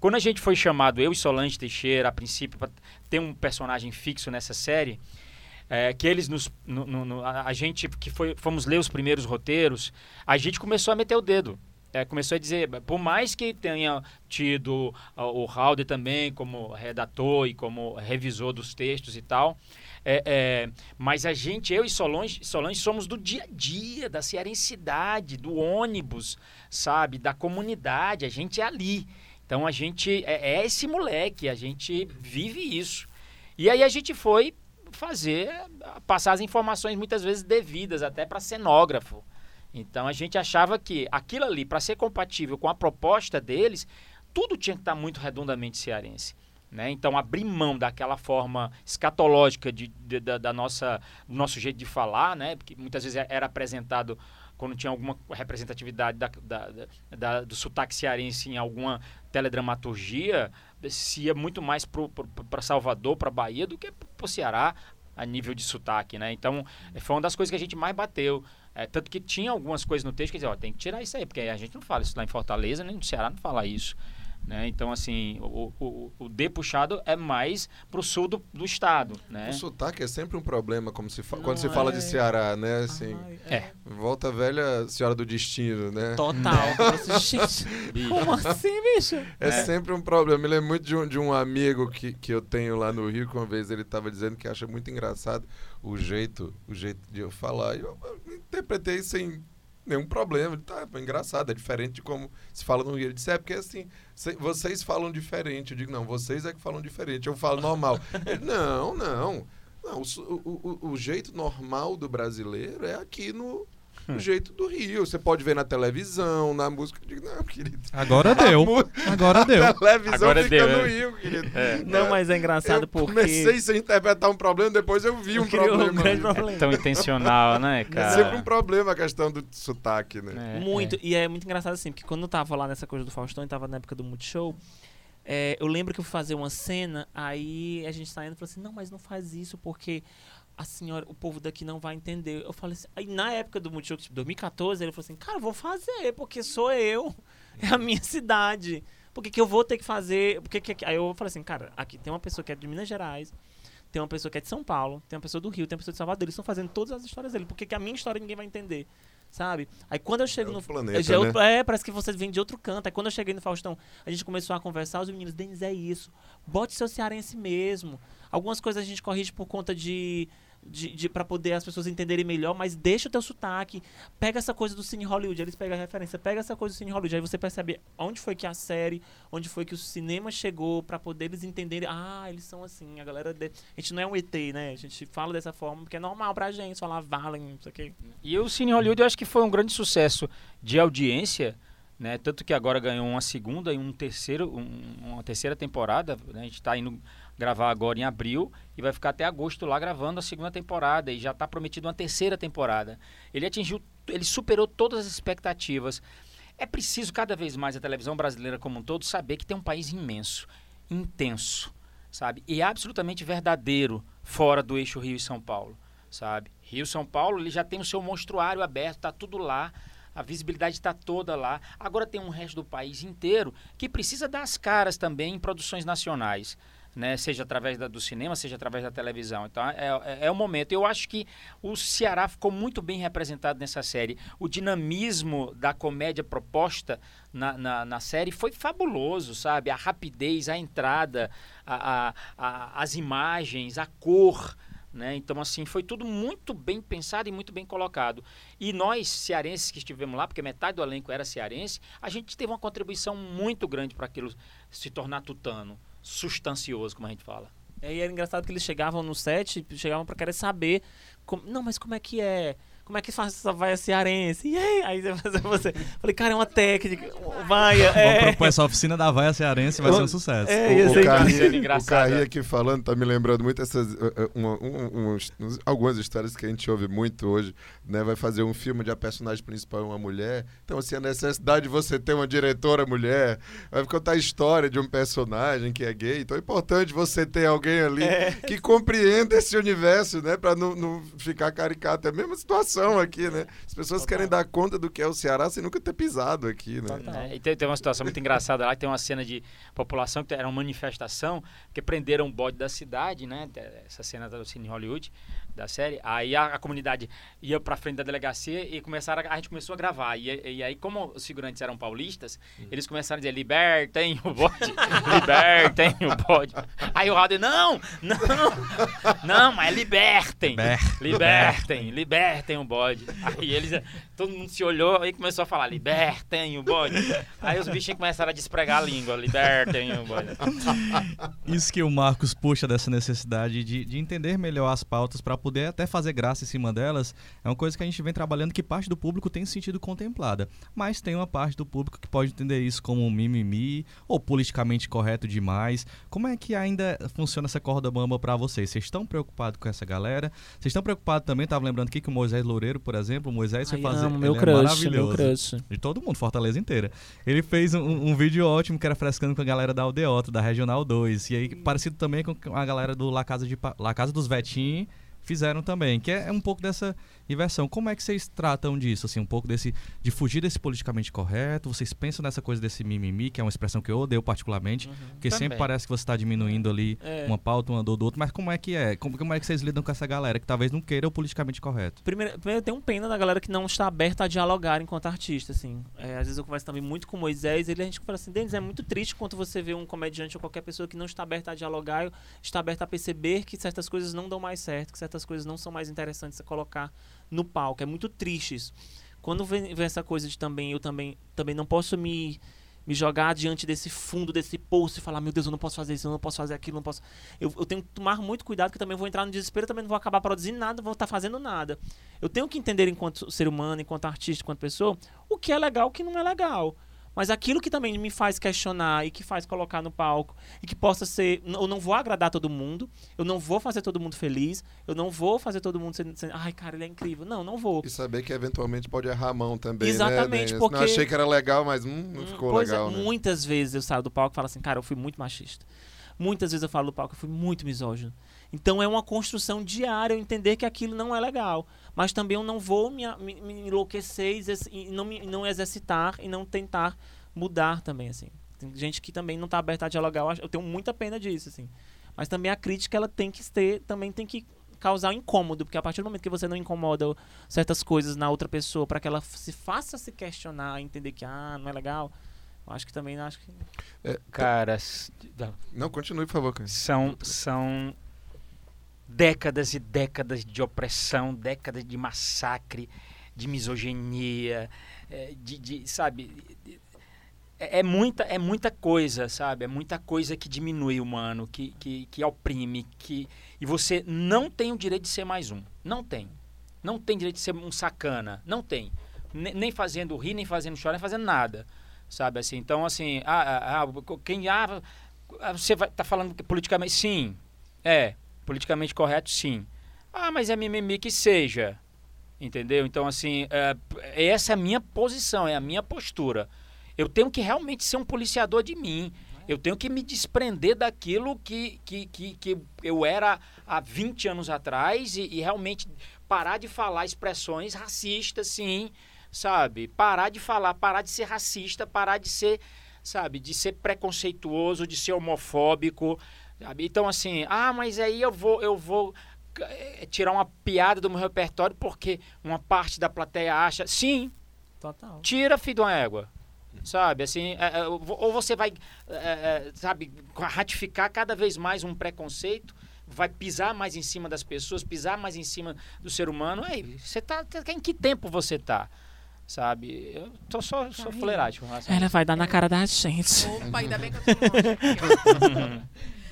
[SPEAKER 3] Quando a gente foi chamado, eu e Solange Teixeira, a princípio, para ter um personagem fixo nessa série, é, que eles nos. No, no, no, a, gente que foi, fomos ler os primeiros roteiros, a gente começou a meter o dedo. É, começou a dizer, por mais que tenha tido uh, o Halder também como redator e como revisor dos textos e tal, é, é, mas a gente, eu e Solange, Solange somos do dia a dia, da cearensidade, do ônibus, sabe? Da comunidade, a gente é ali. Então a gente é, é esse moleque, a gente vive isso. E aí a gente foi fazer, passar as informações muitas vezes devidas, até para cenógrafo. Então a gente achava que aquilo ali, para ser compatível com a proposta deles, tudo tinha que estar tá muito redondamente cearense. Né? Então, abrir mão daquela forma escatológica de, de, da, da, nossa, do nosso jeito de falar, né? porque muitas vezes era apresentado quando tinha alguma representatividade da, da, da, do sotaque cearense em alguma teledramaturgia, se ia muito mais para Salvador, para Bahia, do que para o Ceará a nível de sotaque. Né? Então, foi uma das coisas que a gente mais bateu. É, tanto que tinha algumas coisas no texto que dizia, ó, tem que tirar isso aí, porque a gente não fala isso lá em Fortaleza, nem no Ceará não fala isso. Né? Então, assim, o, o, o D puxado é mais para o sul do, do estado. Né?
[SPEAKER 4] O sotaque é sempre um problema como se quando se fala de é. Ceará, né? Assim,
[SPEAKER 3] Ai, é.
[SPEAKER 4] Volta velha Senhora do Destino, né?
[SPEAKER 5] Total. como assim, bicho?
[SPEAKER 4] É, é, sempre um problema. Eu me lembro muito de um, de um amigo que, que eu tenho lá no Rio, que uma vez ele estava dizendo que acha muito engraçado o jeito, o jeito de eu falar. E eu, eu interpretei sem nenhum problema. Tá, é engraçado, é diferente de como se fala no Rio. Ele disse, é porque assim, vocês falam diferente. Eu digo, não, vocês é que falam diferente. Eu falo normal. Ele, não, não. Não, o, o, o jeito normal do brasileiro é aqui no, do jeito do Rio. Você pode ver na televisão, na música. Eu digo, não, querido.
[SPEAKER 2] Agora deu. Agora deu.
[SPEAKER 4] A televisão
[SPEAKER 3] Agora
[SPEAKER 4] fica
[SPEAKER 3] deu,
[SPEAKER 4] no
[SPEAKER 3] é.
[SPEAKER 4] Rio, querido.
[SPEAKER 5] É. Não, mas é engraçado
[SPEAKER 4] eu
[SPEAKER 5] porque.
[SPEAKER 4] Comecei sem interpretar um problema, depois eu vi um problema.
[SPEAKER 5] Um grande problema.
[SPEAKER 3] É tão intencional, né,
[SPEAKER 4] É
[SPEAKER 3] cara?
[SPEAKER 4] sempre um problema a questão do sotaque, né?
[SPEAKER 3] É,
[SPEAKER 5] muito. E é muito engraçado assim, porque quando eu tava lá nessa coisa do Faustão e tava na época do Multishow. É, eu lembro que eu fui fazer uma cena, aí a gente saindo falou assim: não, mas não faz isso, porque a senhora, o povo daqui não vai entender. Eu falei assim, aí na época do Multishow, tipo, 2014, ele falou assim, cara, vou fazer, porque sou eu. É a minha cidade. Por que, que eu vou ter que fazer? Porque que, aí eu falei assim, cara, aqui tem uma pessoa que é de Minas Gerais, tem uma pessoa que é de São Paulo, tem uma pessoa do Rio, tem uma pessoa de Salvador, eles estão fazendo todas as histórias dele. Por que, que a minha história ninguém vai entender? Sabe? Aí quando eu chego
[SPEAKER 4] É
[SPEAKER 5] no.
[SPEAKER 4] planeta,
[SPEAKER 5] já é,
[SPEAKER 4] né?
[SPEAKER 5] é, parece que você vem de outro canto. Aí quando eu cheguei no Faustão, a gente começou a conversar, os meninos, Denis, é isso. Bote seu cearense mesmo. Algumas coisas a gente corrige por conta de. De, de, para poder as pessoas entenderem melhor, mas deixa o teu sotaque. Pega essa coisa do Cine Hollywood, eles pegam a referência, pega essa coisa do Cine Hollywood, aí você percebe onde foi que a série, onde foi que o cinema chegou para poder eles entenderem, ah, eles são assim, a galera, de... a gente não é um ET, né? A gente fala dessa forma porque é normal pra gente falar Valen, não sei o quê.
[SPEAKER 3] E o Cine Hollywood eu acho que foi um grande sucesso de audiência, né? Tanto que agora ganhou uma segunda e um terceiro, um- uma terceira temporada. né? A gente está indo gravar agora em abril e vai ficar até agosto lá gravando a segunda temporada e já está prometido uma terceira temporada. Ele atingiu, ele superou todas as expectativas. É preciso cada vez mais a televisão brasileira como um todo saber que tem um país imenso, intenso, sabe? E absolutamente verdadeiro fora do eixo Rio e São Paulo, sabe? Rio São Paulo, ele já tem o seu monstruário aberto, tá tudo lá. A visibilidade está toda lá. Agora tem um resto do país inteiro que precisa dar as caras também em produções nacionais. Né, seja através da- do cinema, seja através da televisão. Então é, é- é o momento. Eu acho que o Ceará ficou muito bem representado nessa série. O dinamismo da comédia proposta na, na, na série foi fabuloso, sabe? A rapidez, a entrada, a, a- a- as imagens, a cor. Né? Então, assim, foi tudo muito bem pensado e muito bem colocado. E nós, cearenses que estivemos lá, porque metade do elenco era cearense, a gente teve uma contribuição muito grande para aquilo se tornar tutano, substancioso, como a gente fala.
[SPEAKER 5] E aí era engraçado que eles chegavam no set, chegavam pra querer saber. como- não, mas como é que é? como é que faz essa vaia cearense? E aí, aí você, você. Falei, cara, é uma técnica. Vaia. É.
[SPEAKER 2] Vamos propor essa oficina da vaia cearense, vai ser um sucesso.
[SPEAKER 5] É,
[SPEAKER 4] O, o, Carri, o Carri aqui falando tá me lembrando muito essas uh, uh, uma- um- algumas histórias que a gente ouve muito hoje, né? Vai fazer um filme onde a personagem principal é uma mulher, então assim a necessidade de você ter uma diretora mulher, vai contar a história de um personagem que é gay, então é importante você ter alguém ali que compreenda esse universo, né? Para não, não ficar caricato, é a mesma situação aqui, né? As pessoas querem dar conta do que é o Ceará sem nunca ter pisado aqui, né?
[SPEAKER 3] É, e tem, tem uma situação muito engraçada lá, tem uma cena de população que era uma manifestação, que prenderam um bode da cidade, né? Essa cena da Cine Hollywood, da série. Aí a, a comunidade ia pra frente da delegacia e começaram a, a gente começou a gravar. E, e aí, como os figurantes eram paulistas, eles começaram a dizer, libertem o bode, libertem o bode. Aí o Raul não, não, não, mas libertem,
[SPEAKER 2] Liber-
[SPEAKER 3] libertem, libertem o bode. Aí eles, todo mundo se olhou e começou a falar, libertem o bode. Aí os bichinhos começaram a despregar a língua, libertem o bode.
[SPEAKER 2] Isso que o Marcos puxa dessa necessidade de, de entender melhor as pautas para poder até fazer graça em cima delas, é uma coisa que a gente vem trabalhando que parte do público tem se sentido contemplada. Mas tem uma parte do público que pode entender isso como um mimimi ou politicamente correto demais. Como é que ainda funciona essa corda bamba para vocês? Vocês estão preocupados com essa galera? Vocês estão preocupados também? Tava lembrando aqui que o Moisés Loureiro, por exemplo, o Moisés foi
[SPEAKER 5] Ai,
[SPEAKER 2] fazer.
[SPEAKER 5] amo, meu
[SPEAKER 2] é
[SPEAKER 5] crush, meu
[SPEAKER 2] maravilhoso
[SPEAKER 5] crush.
[SPEAKER 2] de todo mundo, Fortaleza inteira. Ele fez um, um vídeo ótimo que era frescando com a galera da Aldeota, da Regional 2. E aí, parecido também com a galera do La Casa, de, La Casa dos Vetim, fizeram também. Que é, é um pouco dessa inversão. Como é que vocês tratam disso? Assim, um pouco desse. de fugir desse politicamente correto? Vocês pensam nessa coisa desse mimimi, que é uma expressão que eu odeio particularmente, porque sempre
[SPEAKER 3] Também.
[SPEAKER 2] parece que você está diminuindo ali
[SPEAKER 5] É.
[SPEAKER 2] uma pauta, uma dor do outro. Mas como é que é? Como, como é que vocês lidam com essa galera que talvez não queira o politicamente correto?
[SPEAKER 5] Primeiro, primeiro eu tenho um pena da galera que não está aberta a dialogar enquanto artista, assim. É, às vezes eu converso também muito com o Moisés, ele a gente fala assim, Denis, é muito triste quando você vê um comediante ou qualquer pessoa que não está aberta a dialogar, está aberta a perceber que certas coisas não dão mais certo, que certas coisas não são mais interessantes a colocar no palco. É muito triste isso. Quando vem, vem essa coisa de também, eu também, também não posso me me jogar diante desse fundo, desse poço e falar, meu Deus, eu não posso fazer isso, eu não posso fazer aquilo, não posso. Eu, eu tenho que tomar muito cuidado, que também vou entrar no desespero, também não vou acabar produzindo nada, vou estar fazendo nada. Eu tenho que entender, enquanto ser humano, enquanto artista, enquanto pessoa, o que é legal o que não é legal. Mas aquilo que também me faz questionar e que faz colocar no palco e que possa ser. Eu não vou agradar todo mundo, eu não vou fazer todo mundo feliz, eu não vou fazer todo mundo sendo. sendo Ai, cara, ele é incrível. Não, não vou.
[SPEAKER 4] E saber que eventualmente pode errar a mão também,
[SPEAKER 5] Exatamente,
[SPEAKER 4] né?
[SPEAKER 5] Porque-
[SPEAKER 4] Não achei que era legal, mas hum, não
[SPEAKER 5] Hum,
[SPEAKER 4] ficou
[SPEAKER 5] pois
[SPEAKER 4] legal,
[SPEAKER 5] é,
[SPEAKER 4] né?
[SPEAKER 5] muitas vezes eu saio do palco e falo assim, cara, eu fui muito machista. Muitas vezes eu falo do palco eu fui muito misógino. Então é uma construção diária eu entender que aquilo não é legal. Mas também eu não vou me, me- me enlouquecer e não, me, não exercitar e não tentar mudar também, assim. Tem gente que também não está aberta a dialogar. Eu, acho- eu tenho muita pena disso, assim. Mas também a crítica, ela tem que ter, também tem que causar um incômodo, porque a partir do momento que você não incomoda certas coisas na outra pessoa para que ela se faça se questionar, entender que ah, não é legal, eu acho que também acho que
[SPEAKER 3] Cara, s-
[SPEAKER 4] Não, continue, por favor, cara.
[SPEAKER 3] são, são décadas e décadas de opressão, décadas de massacre, de misoginia, eh, de, de- sabe, é, é muita, é muita coisa, sabe, é muita coisa que diminui o humano, que, que, que oprime, que e você não tem o direito de ser mais um, não tem, não tem direito de ser um sacana, não tem, Ne- nem fazendo rir, nem fazendo chorar, nem fazendo nada, sabe, assim, então assim, ah, ah, ah, quem ah, você vai tá falando politicamente sim, é politicamente correto, sim. Ah, mas é mimimi que seja. Entendeu? Então, assim, é, essa é a minha posição, é a minha postura. Eu tenho que realmente ser um policiador de mim. Eu tenho que me desprender daquilo que, que, que, que eu era há 20 anos atrás e, e realmente parar de falar expressões racistas, sim, sabe? Parar de falar, parar de ser racista, parar de ser, sabe, de ser preconceituoso, de ser homofóbico, sabe? Então, assim, ah, mas aí eu vou, eu vou eh, tirar uma piada do meu repertório porque uma parte da plateia acha. Sim,
[SPEAKER 5] total.
[SPEAKER 3] tira, filho de uma égua. Sabe, assim, é, é, ou você vai, é, sabe, ratificar cada vez mais um preconceito, vai pisar mais em cima das pessoas, pisar mais em cima do ser humano. Aí, você tá, tá- em que tempo você tá? Sabe, eu tô só, com relação a
[SPEAKER 5] Ela vai dar na cara da gente.
[SPEAKER 1] Opa, ainda bem que eu tô longe.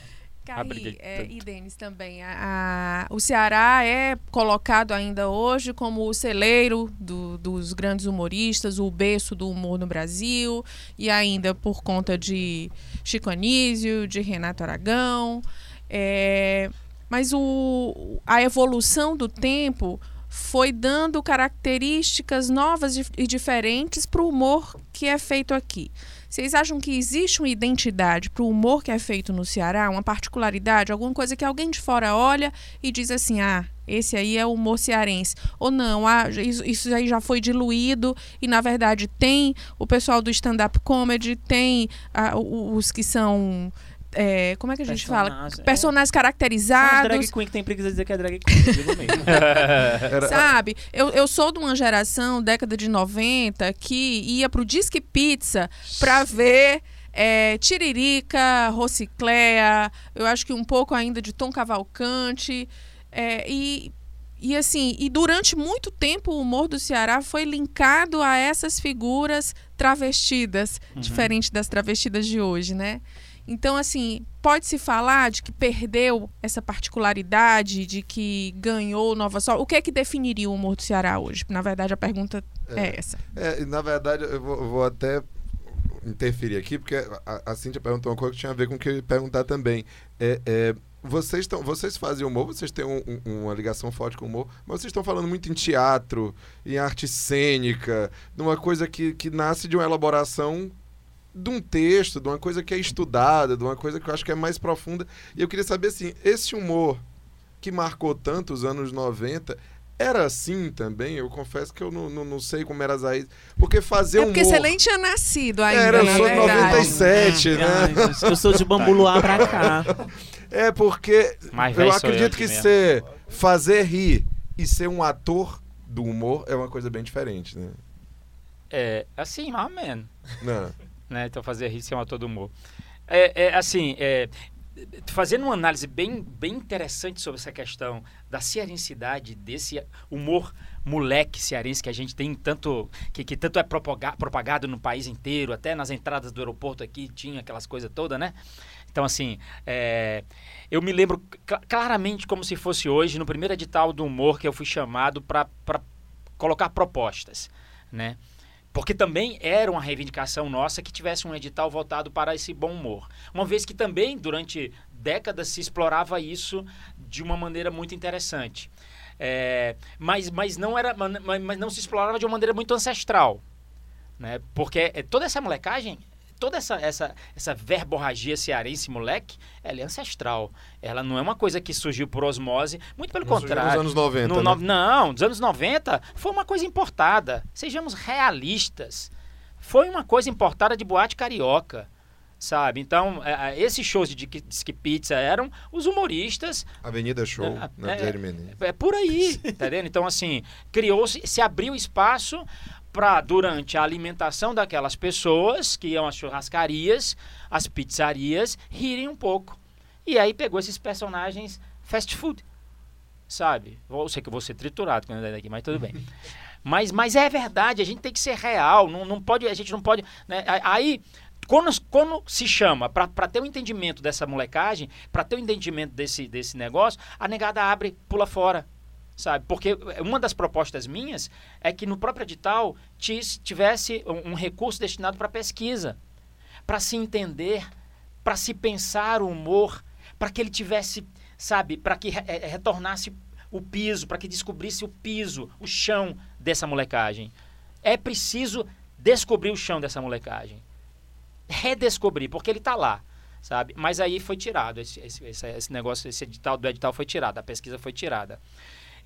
[SPEAKER 1] Carri, é, e Denis também. A, a, o Ceará é colocado ainda hoje como o celeiro do, dos grandes humoristas, o berço do humor no Brasil, e ainda por conta de Chico Anísio, de Renato Aragão. É, mas o, a evolução do tempo foi dando características novas e diferentes para o humor que é feito aqui. Vocês acham que existe uma identidade para o humor que é feito no Ceará, uma particularidade, alguma coisa que alguém de fora olha e diz assim: ah, esse aí é o humor cearense. Ou não, ah, isso, aí já foi diluído e, na verdade, tem o pessoal do stand-up comedy, tem ah, os que são é, como é que a gente fala? É. Personagens caracterizados.
[SPEAKER 5] drag queen que tem preguiça de dizer que é drag queen.
[SPEAKER 1] Sabe? Eu, eu sou de uma geração, década de 90, que ia pro Disque Pizza pra ver é, Tiririca, Rocicléa, eu acho que um pouco ainda de Tom Cavalcante. É, e, e assim, e durante muito tempo o humor do Ceará foi linkado a essas figuras travestidas, uhum. diferente das travestidas de hoje, né? Então, assim, pode-se falar de que perdeu essa particularidade, de que ganhou Nova Sol. O que é que definiria o humor do Ceará hoje? Na verdade, a pergunta é, é essa.
[SPEAKER 4] É, na verdade, eu vou, vou até interferir aqui, porque a, a Cíntia perguntou uma coisa que tinha a ver com o que eu ia perguntar também. É, é, vocês, tão, vocês fazem humor, vocês têm um, um, uma ligação forte com o humor, mas vocês estão falando muito em teatro, em arte cênica, numa coisa que, que nasce de uma elaboração de um texto, de uma coisa que é estudada, de uma coisa que eu acho que é mais profunda. E eu queria saber assim, esse humor que marcou tanto os anos 90 era assim também? Eu confesso que eu não, não, não sei como era as raízes. Porque fazer
[SPEAKER 1] é
[SPEAKER 4] humor...
[SPEAKER 1] porque você nem tinha nascido ainda,
[SPEAKER 4] Era, eu sou de 97, né?
[SPEAKER 5] eu sou de Bambuluá pra cá.
[SPEAKER 4] É porque eu acredito que mesmo. ser fazer rir e ser um ator do humor é uma coisa bem diferente, né?
[SPEAKER 3] É, assim, mais ou menos.
[SPEAKER 4] Não
[SPEAKER 3] né? Então fazer rir ser um ator do humor. É, é assim, é, fazendo uma análise bem, bem interessante sobre essa questão da cearensidade, desse humor moleque cearense que a gente tem tanto que, que tanto é propagado, propagado no país inteiro, até nas entradas do aeroporto aqui tinha aquelas coisas todas, né? Então, assim, é, eu me lembro cl claramente como se fosse hoje, no primeiro edital do humor que eu fui chamado para colocar propostas, né? Porque também era uma reivindicação nossa que tivesse um edital voltado para esse bom humor. Uma vez que também, durante décadas, se explorava isso de uma maneira muito interessante. É, mas, mas, não era, mas não se explorava de uma maneira muito ancestral. Né? Porque é, toda essa molecagem toda essa, essa, essa verborragia cearense, moleque, ela é ancestral. Ela não é uma coisa que surgiu por osmose, muito pelo não contrário. Nos
[SPEAKER 4] anos 90.
[SPEAKER 3] No,
[SPEAKER 4] né?
[SPEAKER 3] Não, nos anos 90 foi uma coisa importada. Sejamos realistas. Foi uma coisa importada de boate carioca sabe? Então, é, é esses shows de Disque Pizza eram os humoristas.
[SPEAKER 4] Avenida Show, é, na
[SPEAKER 3] é, é, é, por aí, tá entendendo? Então, assim, criou-se, se abriu espaço para, durante a alimentação daquelas pessoas que iam às churrascarias, às pizzarias, rirem um pouco. E aí pegou esses personagens fast food, sabe? Eu sei que eu vou ser triturado quando eu daqui, mas tudo bem. Mas, mas é verdade, a gente tem que ser real, não, não pode, a gente não pode. Né? Aí, quando, quando se chama para ter o um entendimento dessa molecagem, para ter o um entendimento desse, desse negócio, a negada abre, pula fora sabe? Porque uma das propostas minhas é que no próprio edital tivesse um, recurso destinado para pesquisa, para se entender, para se pensar o humor, para que ele tivesse, sabe, para que re é, retornasse o piso, para que descobrisse o piso, o chão dessa molecagem. É preciso descobrir o chão dessa molecagem. Redescobrir, porque ele está lá sabe? Mas aí foi tirado esse, esse, esse, negócio, esse edital do edital foi tirado, a pesquisa foi tirada.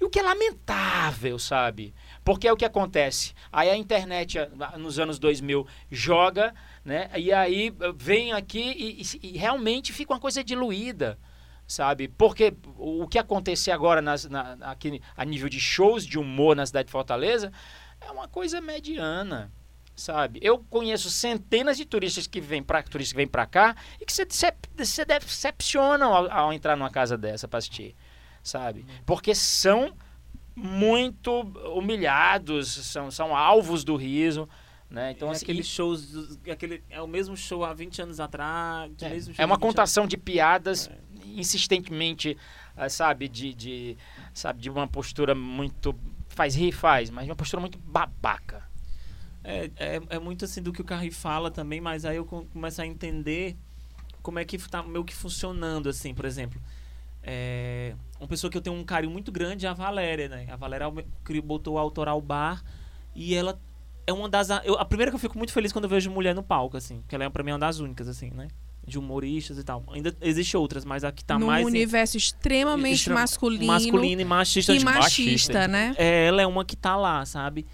[SPEAKER 3] E o que é lamentável, sabe? Porque é o que acontece. Aí a internet, nos anos 2000, joga, né? E aí vem aqui e, e, e realmente fica uma coisa diluída, sabe? Porque o que acontecer agora nas, na, aqui a nível de shows de humor na cidade de Fortaleza é uma coisa mediana, sabe? Eu conheço centenas de turistas que vêm para turistas que vêm para cá e que se, se, se decepcionam ao, ao entrar numa casa dessa para assistir sabe? Porque são muito humilhados, são, são alvos do riso. Né? Então,
[SPEAKER 5] é assim, aqueles shows, aquele, é o mesmo show há 20 anos atrás.
[SPEAKER 3] É, é uma contação de piadas. É. insistentemente, ah, sabe, de, de, sabe, de uma postura muito faz rir, faz, mas uma postura muito babaca.
[SPEAKER 5] É, é, é muito assim do que o Carri fala também, mas aí eu co- começo a entender como é que tá meio que funcionando, assim, por exemplo. É, uma pessoa que eu tenho um carinho muito grande é a Valéria, né? A Valéria botou o Autoral Bar e ela é uma das... a- Eu, a primeira que eu fico muito feliz quando eu vejo mulher no palco, assim. Porque ela é, pra mim, uma das únicas, assim, né? De humoristas e tal. Ainda existe outras, mas a que tá
[SPEAKER 1] Num
[SPEAKER 5] mais... em-
[SPEAKER 1] universo extremamente
[SPEAKER 5] extra-
[SPEAKER 1] masculino,
[SPEAKER 5] masculino e machista.
[SPEAKER 1] e
[SPEAKER 5] de-
[SPEAKER 1] machista, né?
[SPEAKER 5] é, ela é uma que tá lá, sabe?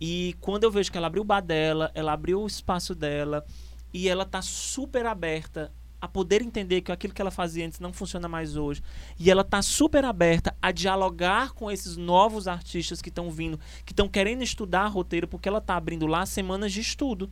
[SPEAKER 5] E quando eu vejo que ela abriu o bar dela, ela abriu o espaço dela e ela tá super aberta a poder entender que aquilo que ela fazia antes não funciona mais hoje. E ela tá super aberta a dialogar com esses novos artistas que estão vindo, que estão querendo estudar roteiro, porque ela tá abrindo lá semanas de estudo.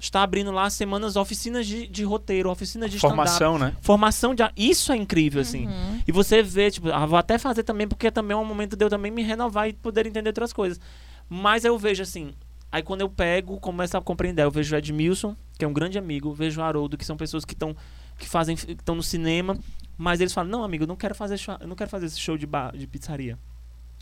[SPEAKER 5] Está abrindo lá semanas, oficinas de, de roteiro, oficinas de.
[SPEAKER 3] Formação, né?
[SPEAKER 5] Formação de. Isso é incrível, assim.
[SPEAKER 1] Uhum.
[SPEAKER 5] E você vê, tipo, ah, vou até fazer também, porque também é um momento de eu também me renovar e poder entender outras coisas. Mas eu vejo assim, aí quando eu pego, começo a compreender. Eu vejo o Edmilson, que é um grande amigo, vejo o Haroldo, que são pessoas que estão que fazem estão no cinema, mas eles falam: "Não, amigo, eu não quero fazer show, não quero fazer esse show de bar, de pizzaria.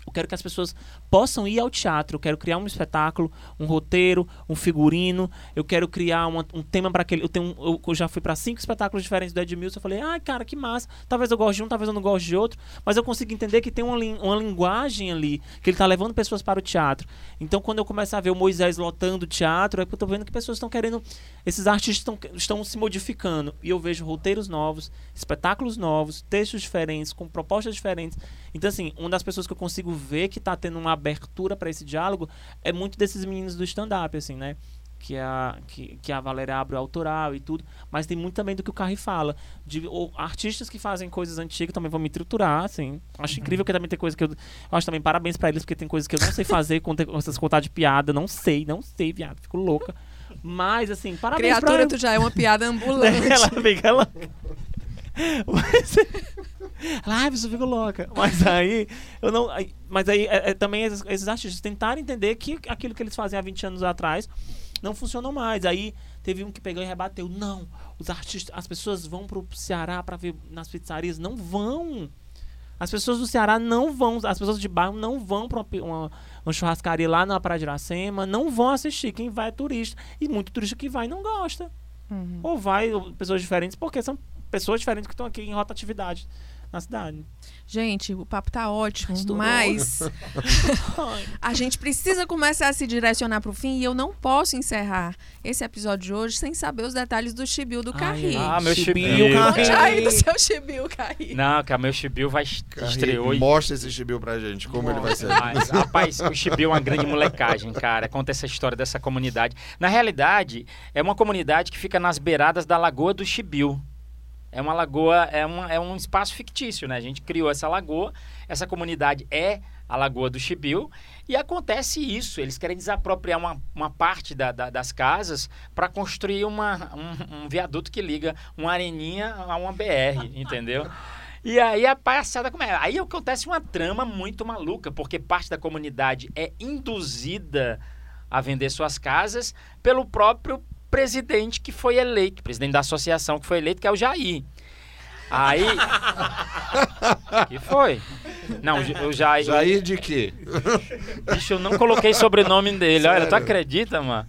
[SPEAKER 5] Eu quero que as pessoas possam ir ao teatro. Eu quero criar um espetáculo, um roteiro, um figurino. Eu quero criar uma- um tema para aquele. Eu, tenho, um- eu já fui para cinco espetáculos diferentes do Edmilson. Eu falei, ai, cara, que massa. Talvez eu goste de um, talvez eu não goste de outro. Mas eu consigo entender que tem uma, uma linguagem ali, que ele tá levando pessoas para o teatro. Então, quando eu começo a ver o Moisés lotando o teatro, é porque eu tô vendo que pessoas estão querendo. Esses artistas estão se modificando. E eu vejo roteiros novos, espetáculos novos, textos diferentes, com propostas diferentes. Então, assim, uma das pessoas que eu consigo ver que tá tendo uma abertura para esse diálogo é muito desses meninos do stand-up, assim, né? Que a, que, que a Valéria abre o autoral e tudo. Mas tem muito também do que o Carri fala. De ou, artistas que fazem coisas antigas também vão me triturar, assim. Acho incrível que também tem coisa que eu. eu acho também parabéns pra eles, porque tem coisas que eu não sei fazer, com essas contar de piada. Não sei, não sei, viado. Fico louca. Mas, assim, parabéns
[SPEAKER 1] Criatura,
[SPEAKER 5] pra
[SPEAKER 1] tu já é uma piada ambulante.
[SPEAKER 5] ela fica ela. Mas, ela, ai, você fica louca. Mas aí, eu não. Mas aí, é, é também esses, esses artistas tentaram entender que aquilo que eles faziam há 20 anos atrás não funcionou mais. Aí teve um que pegou e rebateu. Não, os artistas, as pessoas vão pro Ceará pra ver nas pizzarias. Não vão. As pessoas do Ceará não vão, as pessoas de bairro não vão pra uma, uma, churrascaria lá na Praia de Iracema, não vão assistir. Quem vai é turista. E muito turista que vai não gosta
[SPEAKER 1] Uhum.
[SPEAKER 5] ou vai pessoas diferentes, porque são pessoas diferentes que estão aqui em rotatividade na cidade.
[SPEAKER 1] Gente, o papo tá ótimo,
[SPEAKER 5] Estourou.
[SPEAKER 1] mas a gente precisa começar a se direcionar pro fim e eu não posso encerrar esse episódio de hoje sem saber os detalhes do chibiu do Carri.
[SPEAKER 3] Ah, meu
[SPEAKER 5] Chibiu,
[SPEAKER 3] chibiu.
[SPEAKER 1] Conte aí do seu chibiu, Carri.
[SPEAKER 3] Não, que a meu chibiu vai estreou e
[SPEAKER 4] Mostra esse chibiu pra gente, como ele vai ser.
[SPEAKER 3] Mas, rapaz, o Chibiu é uma grande molecagem, cara. Conta essa história dessa comunidade. Na realidade, é uma comunidade que fica nas beiradas da Lagoa do Chibiu. É uma lagoa, é, uma, é um espaço fictício, né? A gente criou essa lagoa, essa comunidade é a Lagoa do Chibiu, e acontece isso. Eles querem desapropriar uma, uma parte da- da- das casas para construir uma, um, um viaduto que liga uma areninha a uma BR, entendeu? E aí a palhaçada começa. Aí acontece uma trama muito maluca, porque parte da comunidade é induzida a vender suas casas pelo próprio presidente que foi eleito, presidente da associação que foi eleito, que é o Jair. Aí. que foi? Não, o Jair.
[SPEAKER 4] Jair de quê?
[SPEAKER 3] Bicho, eu não coloquei sobrenome dele. Olha, tu acredita, mano?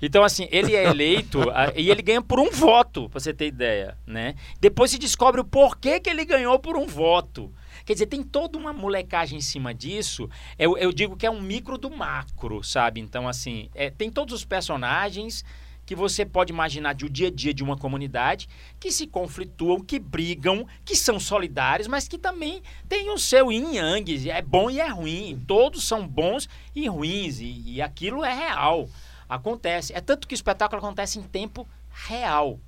[SPEAKER 3] Então, assim, ele é eleito e ele ganha por um voto, pra você ter ideia, né? Depois se descobre o porquê que ele ganhou por um voto. Quer dizer, tem toda uma molecagem em cima disso. Eu, eu digo que é um micro do macro, sabe? Então, assim, é, tem todos os personagens que você pode imaginar de o dia a dia de uma comunidade que se conflituam, que brigam, que são solidários, mas que também tem o seu yin yang, é bom e é ruim. Todos são bons e ruins e, e aquilo é real. Acontece. É tanto que o espetáculo acontece em tempo real.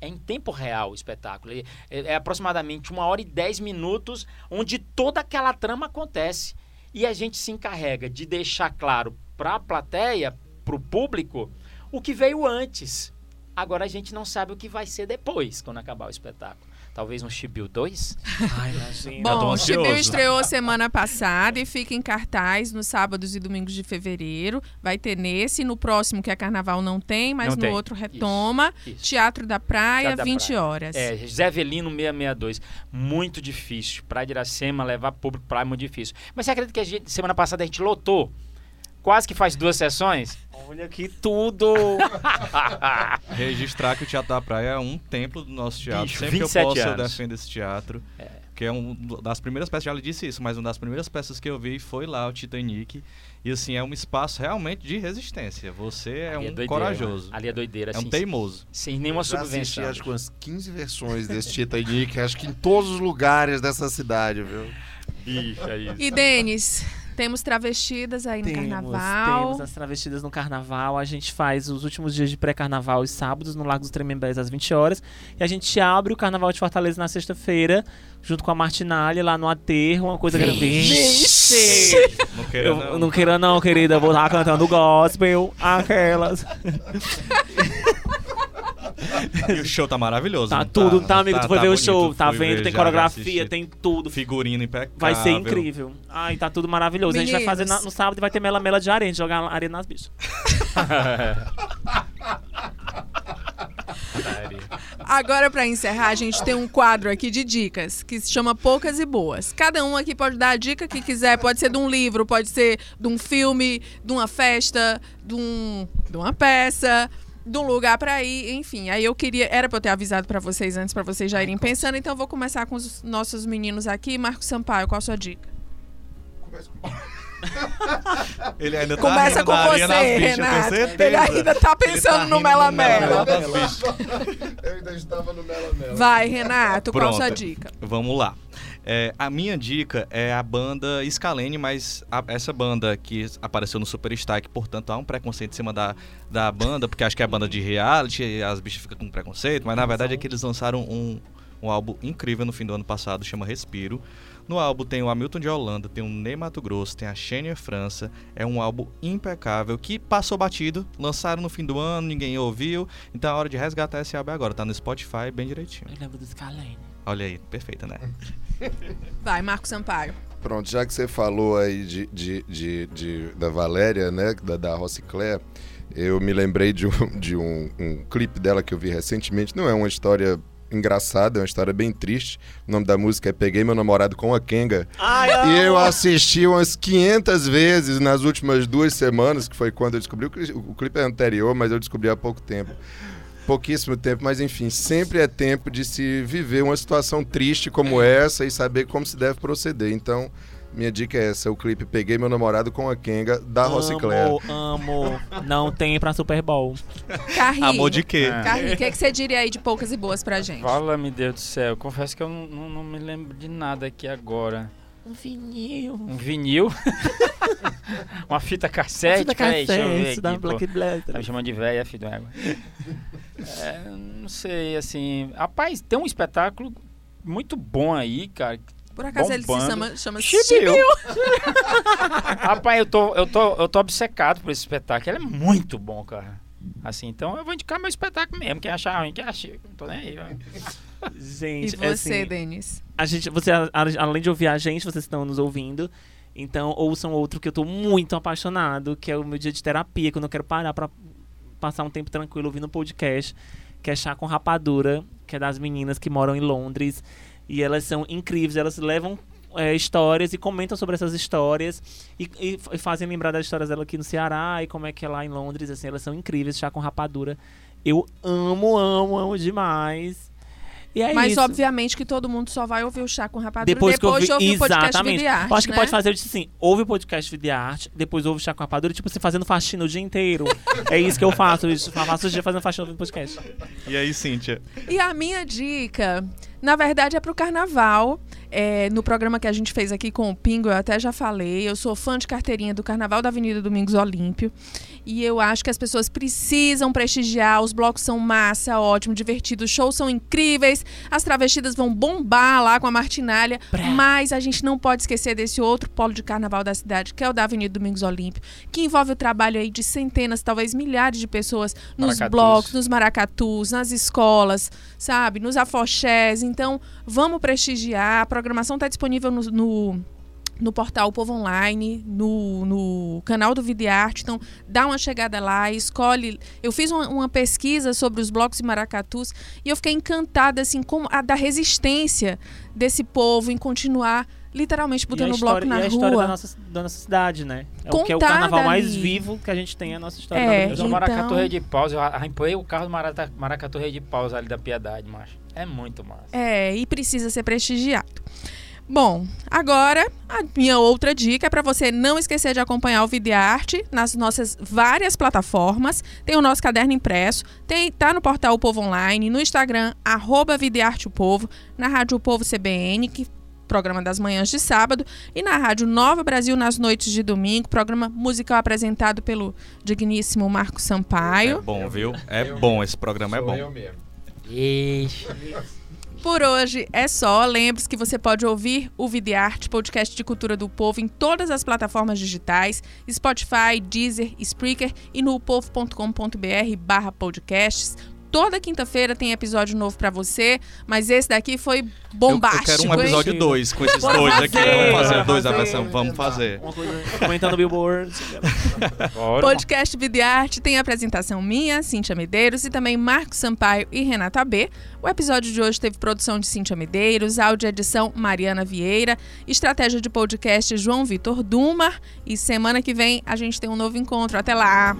[SPEAKER 3] É em tempo real o espetáculo. É, é aproximadamente uma hora e dez minutos onde toda aquela trama acontece. E a gente se encarrega de deixar claro para a plateia, para o público, o que veio antes. Agora a gente não sabe o que vai ser depois, quando acabar o espetáculo. Talvez um Chibiu 2?
[SPEAKER 5] Ai, imagina.
[SPEAKER 1] Bom. Chibiu estreou semana passada e fica em cartaz nos sábados e domingos de fevereiro. Vai ter nesse, no próximo, que é carnaval, não tem, mas
[SPEAKER 3] Não
[SPEAKER 1] no
[SPEAKER 3] tem.
[SPEAKER 1] outro retoma.
[SPEAKER 3] Isso.
[SPEAKER 1] Teatro da Praia,
[SPEAKER 3] Teatro da
[SPEAKER 1] 20
[SPEAKER 3] Praia.
[SPEAKER 1] horas.
[SPEAKER 3] É, Zé Velino 662. Muito difícil. Praia de Iracema, levar público pra lá é muito difícil. Mas você acredita que a gente, semana passada a gente lotou? Quase que faz duas sessões?
[SPEAKER 5] Olha que tudo.
[SPEAKER 2] Registrar que o Teatro da Praia é um templo do nosso teatro.
[SPEAKER 3] Bicho,
[SPEAKER 2] Sempre que eu
[SPEAKER 3] 27
[SPEAKER 2] posso, eu
[SPEAKER 3] anos.
[SPEAKER 2] defendo esse teatro. Que é um das primeiras peças, já lhe disse isso, mas uma das primeiras peças que eu vi foi lá, o Titanic. E assim, é um espaço realmente de resistência. Você é
[SPEAKER 3] Ali
[SPEAKER 2] um
[SPEAKER 3] doideira,
[SPEAKER 2] corajoso.
[SPEAKER 3] Ali é doideira,
[SPEAKER 2] É um
[SPEAKER 3] assim,
[SPEAKER 2] teimoso.
[SPEAKER 3] Sem nenhuma
[SPEAKER 4] Já assisti
[SPEAKER 3] subvenção.
[SPEAKER 4] acho que umas 15 versões desse Titanic, acho que em todos os lugares dessa cidade, viu?
[SPEAKER 3] Bicho, é isso.
[SPEAKER 1] E, Denis, temos travestidas aí no
[SPEAKER 5] Temos,
[SPEAKER 1] carnaval.
[SPEAKER 5] temos as travestidas no carnaval. A gente faz os últimos dias de pré-carnaval os sábados no Lago dos Tremembés às 20 horas. E a gente abre o carnaval de Fortaleza na sexta-feira, junto com a Martinalha lá no aterro, uma coisa grande. Vixe!
[SPEAKER 2] Não queira,
[SPEAKER 5] Eu
[SPEAKER 2] não.
[SPEAKER 5] não queira não, querida. Eu vou estar cantando gospel, aquelas.
[SPEAKER 2] E o show tá maravilhoso.
[SPEAKER 5] Tá
[SPEAKER 2] não
[SPEAKER 5] tudo, tá, amigo? tu foi ver o
[SPEAKER 2] bonito,
[SPEAKER 5] show, tá vendo?
[SPEAKER 2] ver,
[SPEAKER 5] Tem coreografia, tem tudo.
[SPEAKER 2] Figurino impecável.
[SPEAKER 5] Vai ser incrível. Ai, tá tudo maravilhoso. A gente vai fazer na- no sábado e vai ter mela-mela de areia, a gente jogar areia nas bichas.
[SPEAKER 1] Agora, pra encerrar, a gente tem um quadro aqui de dicas que se chama Poucas e Boas. Cada um aqui pode dar a dica que quiser. Pode ser de um livro, pode ser de um filme, de uma festa, de, um, de uma peça, de um lugar pra ir, enfim. Aí eu queria. Era pra eu ter avisado pra vocês antes, pra vocês já irem pensando. Então eu vou começar com os nossos meninos aqui. Marcos Sampaio, qual a sua dica?
[SPEAKER 2] Ele ainda tá
[SPEAKER 1] Começa com você,
[SPEAKER 2] bichas,
[SPEAKER 1] Renato. Ele ainda tá pensando
[SPEAKER 2] Ele tá
[SPEAKER 1] no Mela Mela.
[SPEAKER 4] Eu ainda estava no Mela Mela.
[SPEAKER 1] Vai, Renato, qual a sua
[SPEAKER 2] Pronto.
[SPEAKER 1] dica?
[SPEAKER 2] Vamos lá. É, a minha dica é a banda Scalene, mas a- essa banda que apareceu no Superstar, que portanto há um preconceito em cima da, da banda, porque acho que é a banda de reality, as bichas ficam com preconceito, mas na verdade é que eles lançaram um, um álbum incrível no fim do ano passado, chama Respiro. No álbum tem o Hamilton de Holanda, tem o Ney Mato Grosso, tem a Xenia França. É um álbum impecável que passou batido, lançaram no fim do ano, ninguém ouviu. Então é hora de resgatar esse álbum agora, tá no Spotify bem direitinho.
[SPEAKER 5] Eu lembro do Scalene.
[SPEAKER 2] Olha aí, perfeita, né?
[SPEAKER 1] Vai, Marcos Sampaio.
[SPEAKER 4] Pronto, já que você falou aí de, de, de, de- da Valéria, né, da, da Rossicler, eu me lembrei de, um, de um, um clipe dela que eu vi recentemente. Não é uma história engraçada, é uma história bem triste. O nome da música é Peguei Meu Namorado com a Kenga.
[SPEAKER 5] Ai,
[SPEAKER 4] E eu assisti umas 500 vezes nas últimas duas semanas, que foi quando eu descobri. O clipe é anterior, mas eu descobri há pouco tempo. Pouquíssimo tempo, mas enfim, sempre é tempo de se viver uma situação triste como essa e saber como se deve proceder. Então, minha dica é essa: o clipe Peguei Meu Namorado com a Kenga, da.
[SPEAKER 5] Amo, amo. Não tem pra Super Bowl.
[SPEAKER 1] Carri.
[SPEAKER 2] Amor de quê?
[SPEAKER 3] Ah.
[SPEAKER 1] Carri, o que, é que você diria aí de poucas e boas pra gente?
[SPEAKER 3] Fala-me, Deus do céu. Confesso que eu não, não- não me lembro de nada aqui agora.
[SPEAKER 5] Um vinil.
[SPEAKER 3] Um vinil. Uma fita cassete.
[SPEAKER 5] Fita
[SPEAKER 3] Peraí, deixa eu ver
[SPEAKER 5] cassete da
[SPEAKER 3] aqui.
[SPEAKER 5] Black Black.
[SPEAKER 3] Tá me chamando de velha, filho do égua. É, não sei, assim... Rapaz, tem um espetáculo muito bom aí, cara.
[SPEAKER 1] Por acaso ele se
[SPEAKER 3] bombando.
[SPEAKER 1] chama, chama
[SPEAKER 3] Chibiu. Rapaz, eu tô, eu, tô, eu tô obcecado por esse espetáculo. Ele é muito bom, cara. Assim, então eu vou indicar meu espetáculo mesmo. Quem achar ruim, quem acha. Não tô nem aí, ó.
[SPEAKER 1] E
[SPEAKER 5] Gente,
[SPEAKER 1] você,
[SPEAKER 5] assim,
[SPEAKER 1] Denis?
[SPEAKER 5] a gente, você, a- a- além de ouvir a gente, vocês estão nos ouvindo. Então, ouçam outro que eu tô muito apaixonado, que é o meu dia de terapia, quando eu quero parar pra passar um tempo tranquilo ouvindo um podcast, que é Chá com Rapadura, que é das meninas que moram em Londres. E elas são incríveis, elas levam é, histórias e comentam sobre essas histórias e, e e fazem lembrar das histórias dela aqui no Ceará e como é que é lá em Londres, assim, elas são incríveis, Chá com Rapadura. Eu amo, amo, amo demais. E é
[SPEAKER 1] Mas
[SPEAKER 5] isso.
[SPEAKER 1] obviamente que todo mundo só vai ouvir o chá com rapadura
[SPEAKER 5] Depois, que eu vi,
[SPEAKER 1] de ouvir o podcast
[SPEAKER 5] exatamente.
[SPEAKER 1] Vida e Arte,
[SPEAKER 5] eu acho que
[SPEAKER 1] né?
[SPEAKER 5] pode fazer isso assim: ouve o podcast Vida e Arte, depois ouve o Chá com Rapadura, tipo assim, fazendo faxina o dia inteiro. é isso que eu faço. Eu faço o dia fazendo faxina ouvindo podcast.
[SPEAKER 2] E aí, Cíntia?
[SPEAKER 1] E a minha dica, na verdade, é pro carnaval. É, no programa que a gente fez aqui com o Pingo, eu até já falei, eu sou fã de carteirinha do Carnaval da Avenida Domingos Olímpio. E eu acho que as pessoas precisam prestigiar. Os blocos são massa, ótimo, divertido. Os shows são incríveis. As travestidas vão bombar lá com a martinalha. Mas a gente não pode esquecer desse outro polo de carnaval da cidade, que é o da Avenida Domingos Olímpio, que envolve o trabalho aí de centenas, talvez milhares de pessoas nos
[SPEAKER 3] Maracatus.
[SPEAKER 1] blocos, nos maracatus, nas escolas, sabe? Nos afoxés. Então, vamos prestigiar. A programação está disponível no, no, no portal Povo Online, no, no canal do Videarte. Então, dá uma chegada lá, escolhe. Eu fiz uma, uma pesquisa sobre os blocos e maracatus e eu fiquei encantada, assim, com a da resistência desse povo em continuar literalmente
[SPEAKER 5] E a
[SPEAKER 1] botando o
[SPEAKER 5] história,
[SPEAKER 1] bloco
[SPEAKER 5] e
[SPEAKER 1] na
[SPEAKER 5] a história
[SPEAKER 1] rua.
[SPEAKER 5] da nossa, da nossa cidade, né? É o que é o
[SPEAKER 1] Contada
[SPEAKER 5] carnaval mais
[SPEAKER 1] ali.
[SPEAKER 5] vivo que a gente tem, é a nossa história.
[SPEAKER 1] É,
[SPEAKER 3] Eu sou
[SPEAKER 1] então-
[SPEAKER 3] Maracatu Rei de Paus, eu arrempei o carro do Maracatu Rei de Paus ali da Piedade, macho. É muito massa.
[SPEAKER 1] É, e precisa ser prestigiado. Bom, agora a minha outra dica é para você não esquecer de acompanhar o Videarte nas nossas várias plataformas. Tem o nosso caderno impresso, tem tá no portal O Povo Online, no Instagram arroba Videarte o Povo, na Rádio O Povo CBN, que programa das manhãs de sábado, e na Rádio Nova Brasil nas noites de domingo, programa musical apresentado pelo digníssimo Marco
[SPEAKER 2] É
[SPEAKER 1] Sampaio.
[SPEAKER 2] bom, viu? É bom, esse programa é
[SPEAKER 4] Sou
[SPEAKER 2] bom.
[SPEAKER 4] eu mesmo.
[SPEAKER 3] Ixi.
[SPEAKER 1] Por hoje é só. Lembre-se que você pode ouvir o Videarte, podcast de cultura do povo, em todas as plataformas digitais: Spotify, Deezer, Spreaker e no povo.com.br/barra podcasts. Toda quinta-feira tem episódio novo pra você, mas esse daqui foi
[SPEAKER 2] Eu, eu
[SPEAKER 1] bombástico.
[SPEAKER 2] quero um episódio 2 com esses dois aqui. Vamos fazer dois a
[SPEAKER 5] fazer.
[SPEAKER 2] versão. Vamos fazer.
[SPEAKER 5] Uma coisa, comentando Billboard.
[SPEAKER 1] Podcast Videarte tem apresentação minha, Cíntia Medeiros, e também Marcos Sampaio e Renata B. O episódio de hoje teve produção de Cíntia Medeiros, áudio e edição Mariana Vieira, estratégia de podcast João Vitor Dumar. E semana que vem a gente tem um novo encontro. Até lá!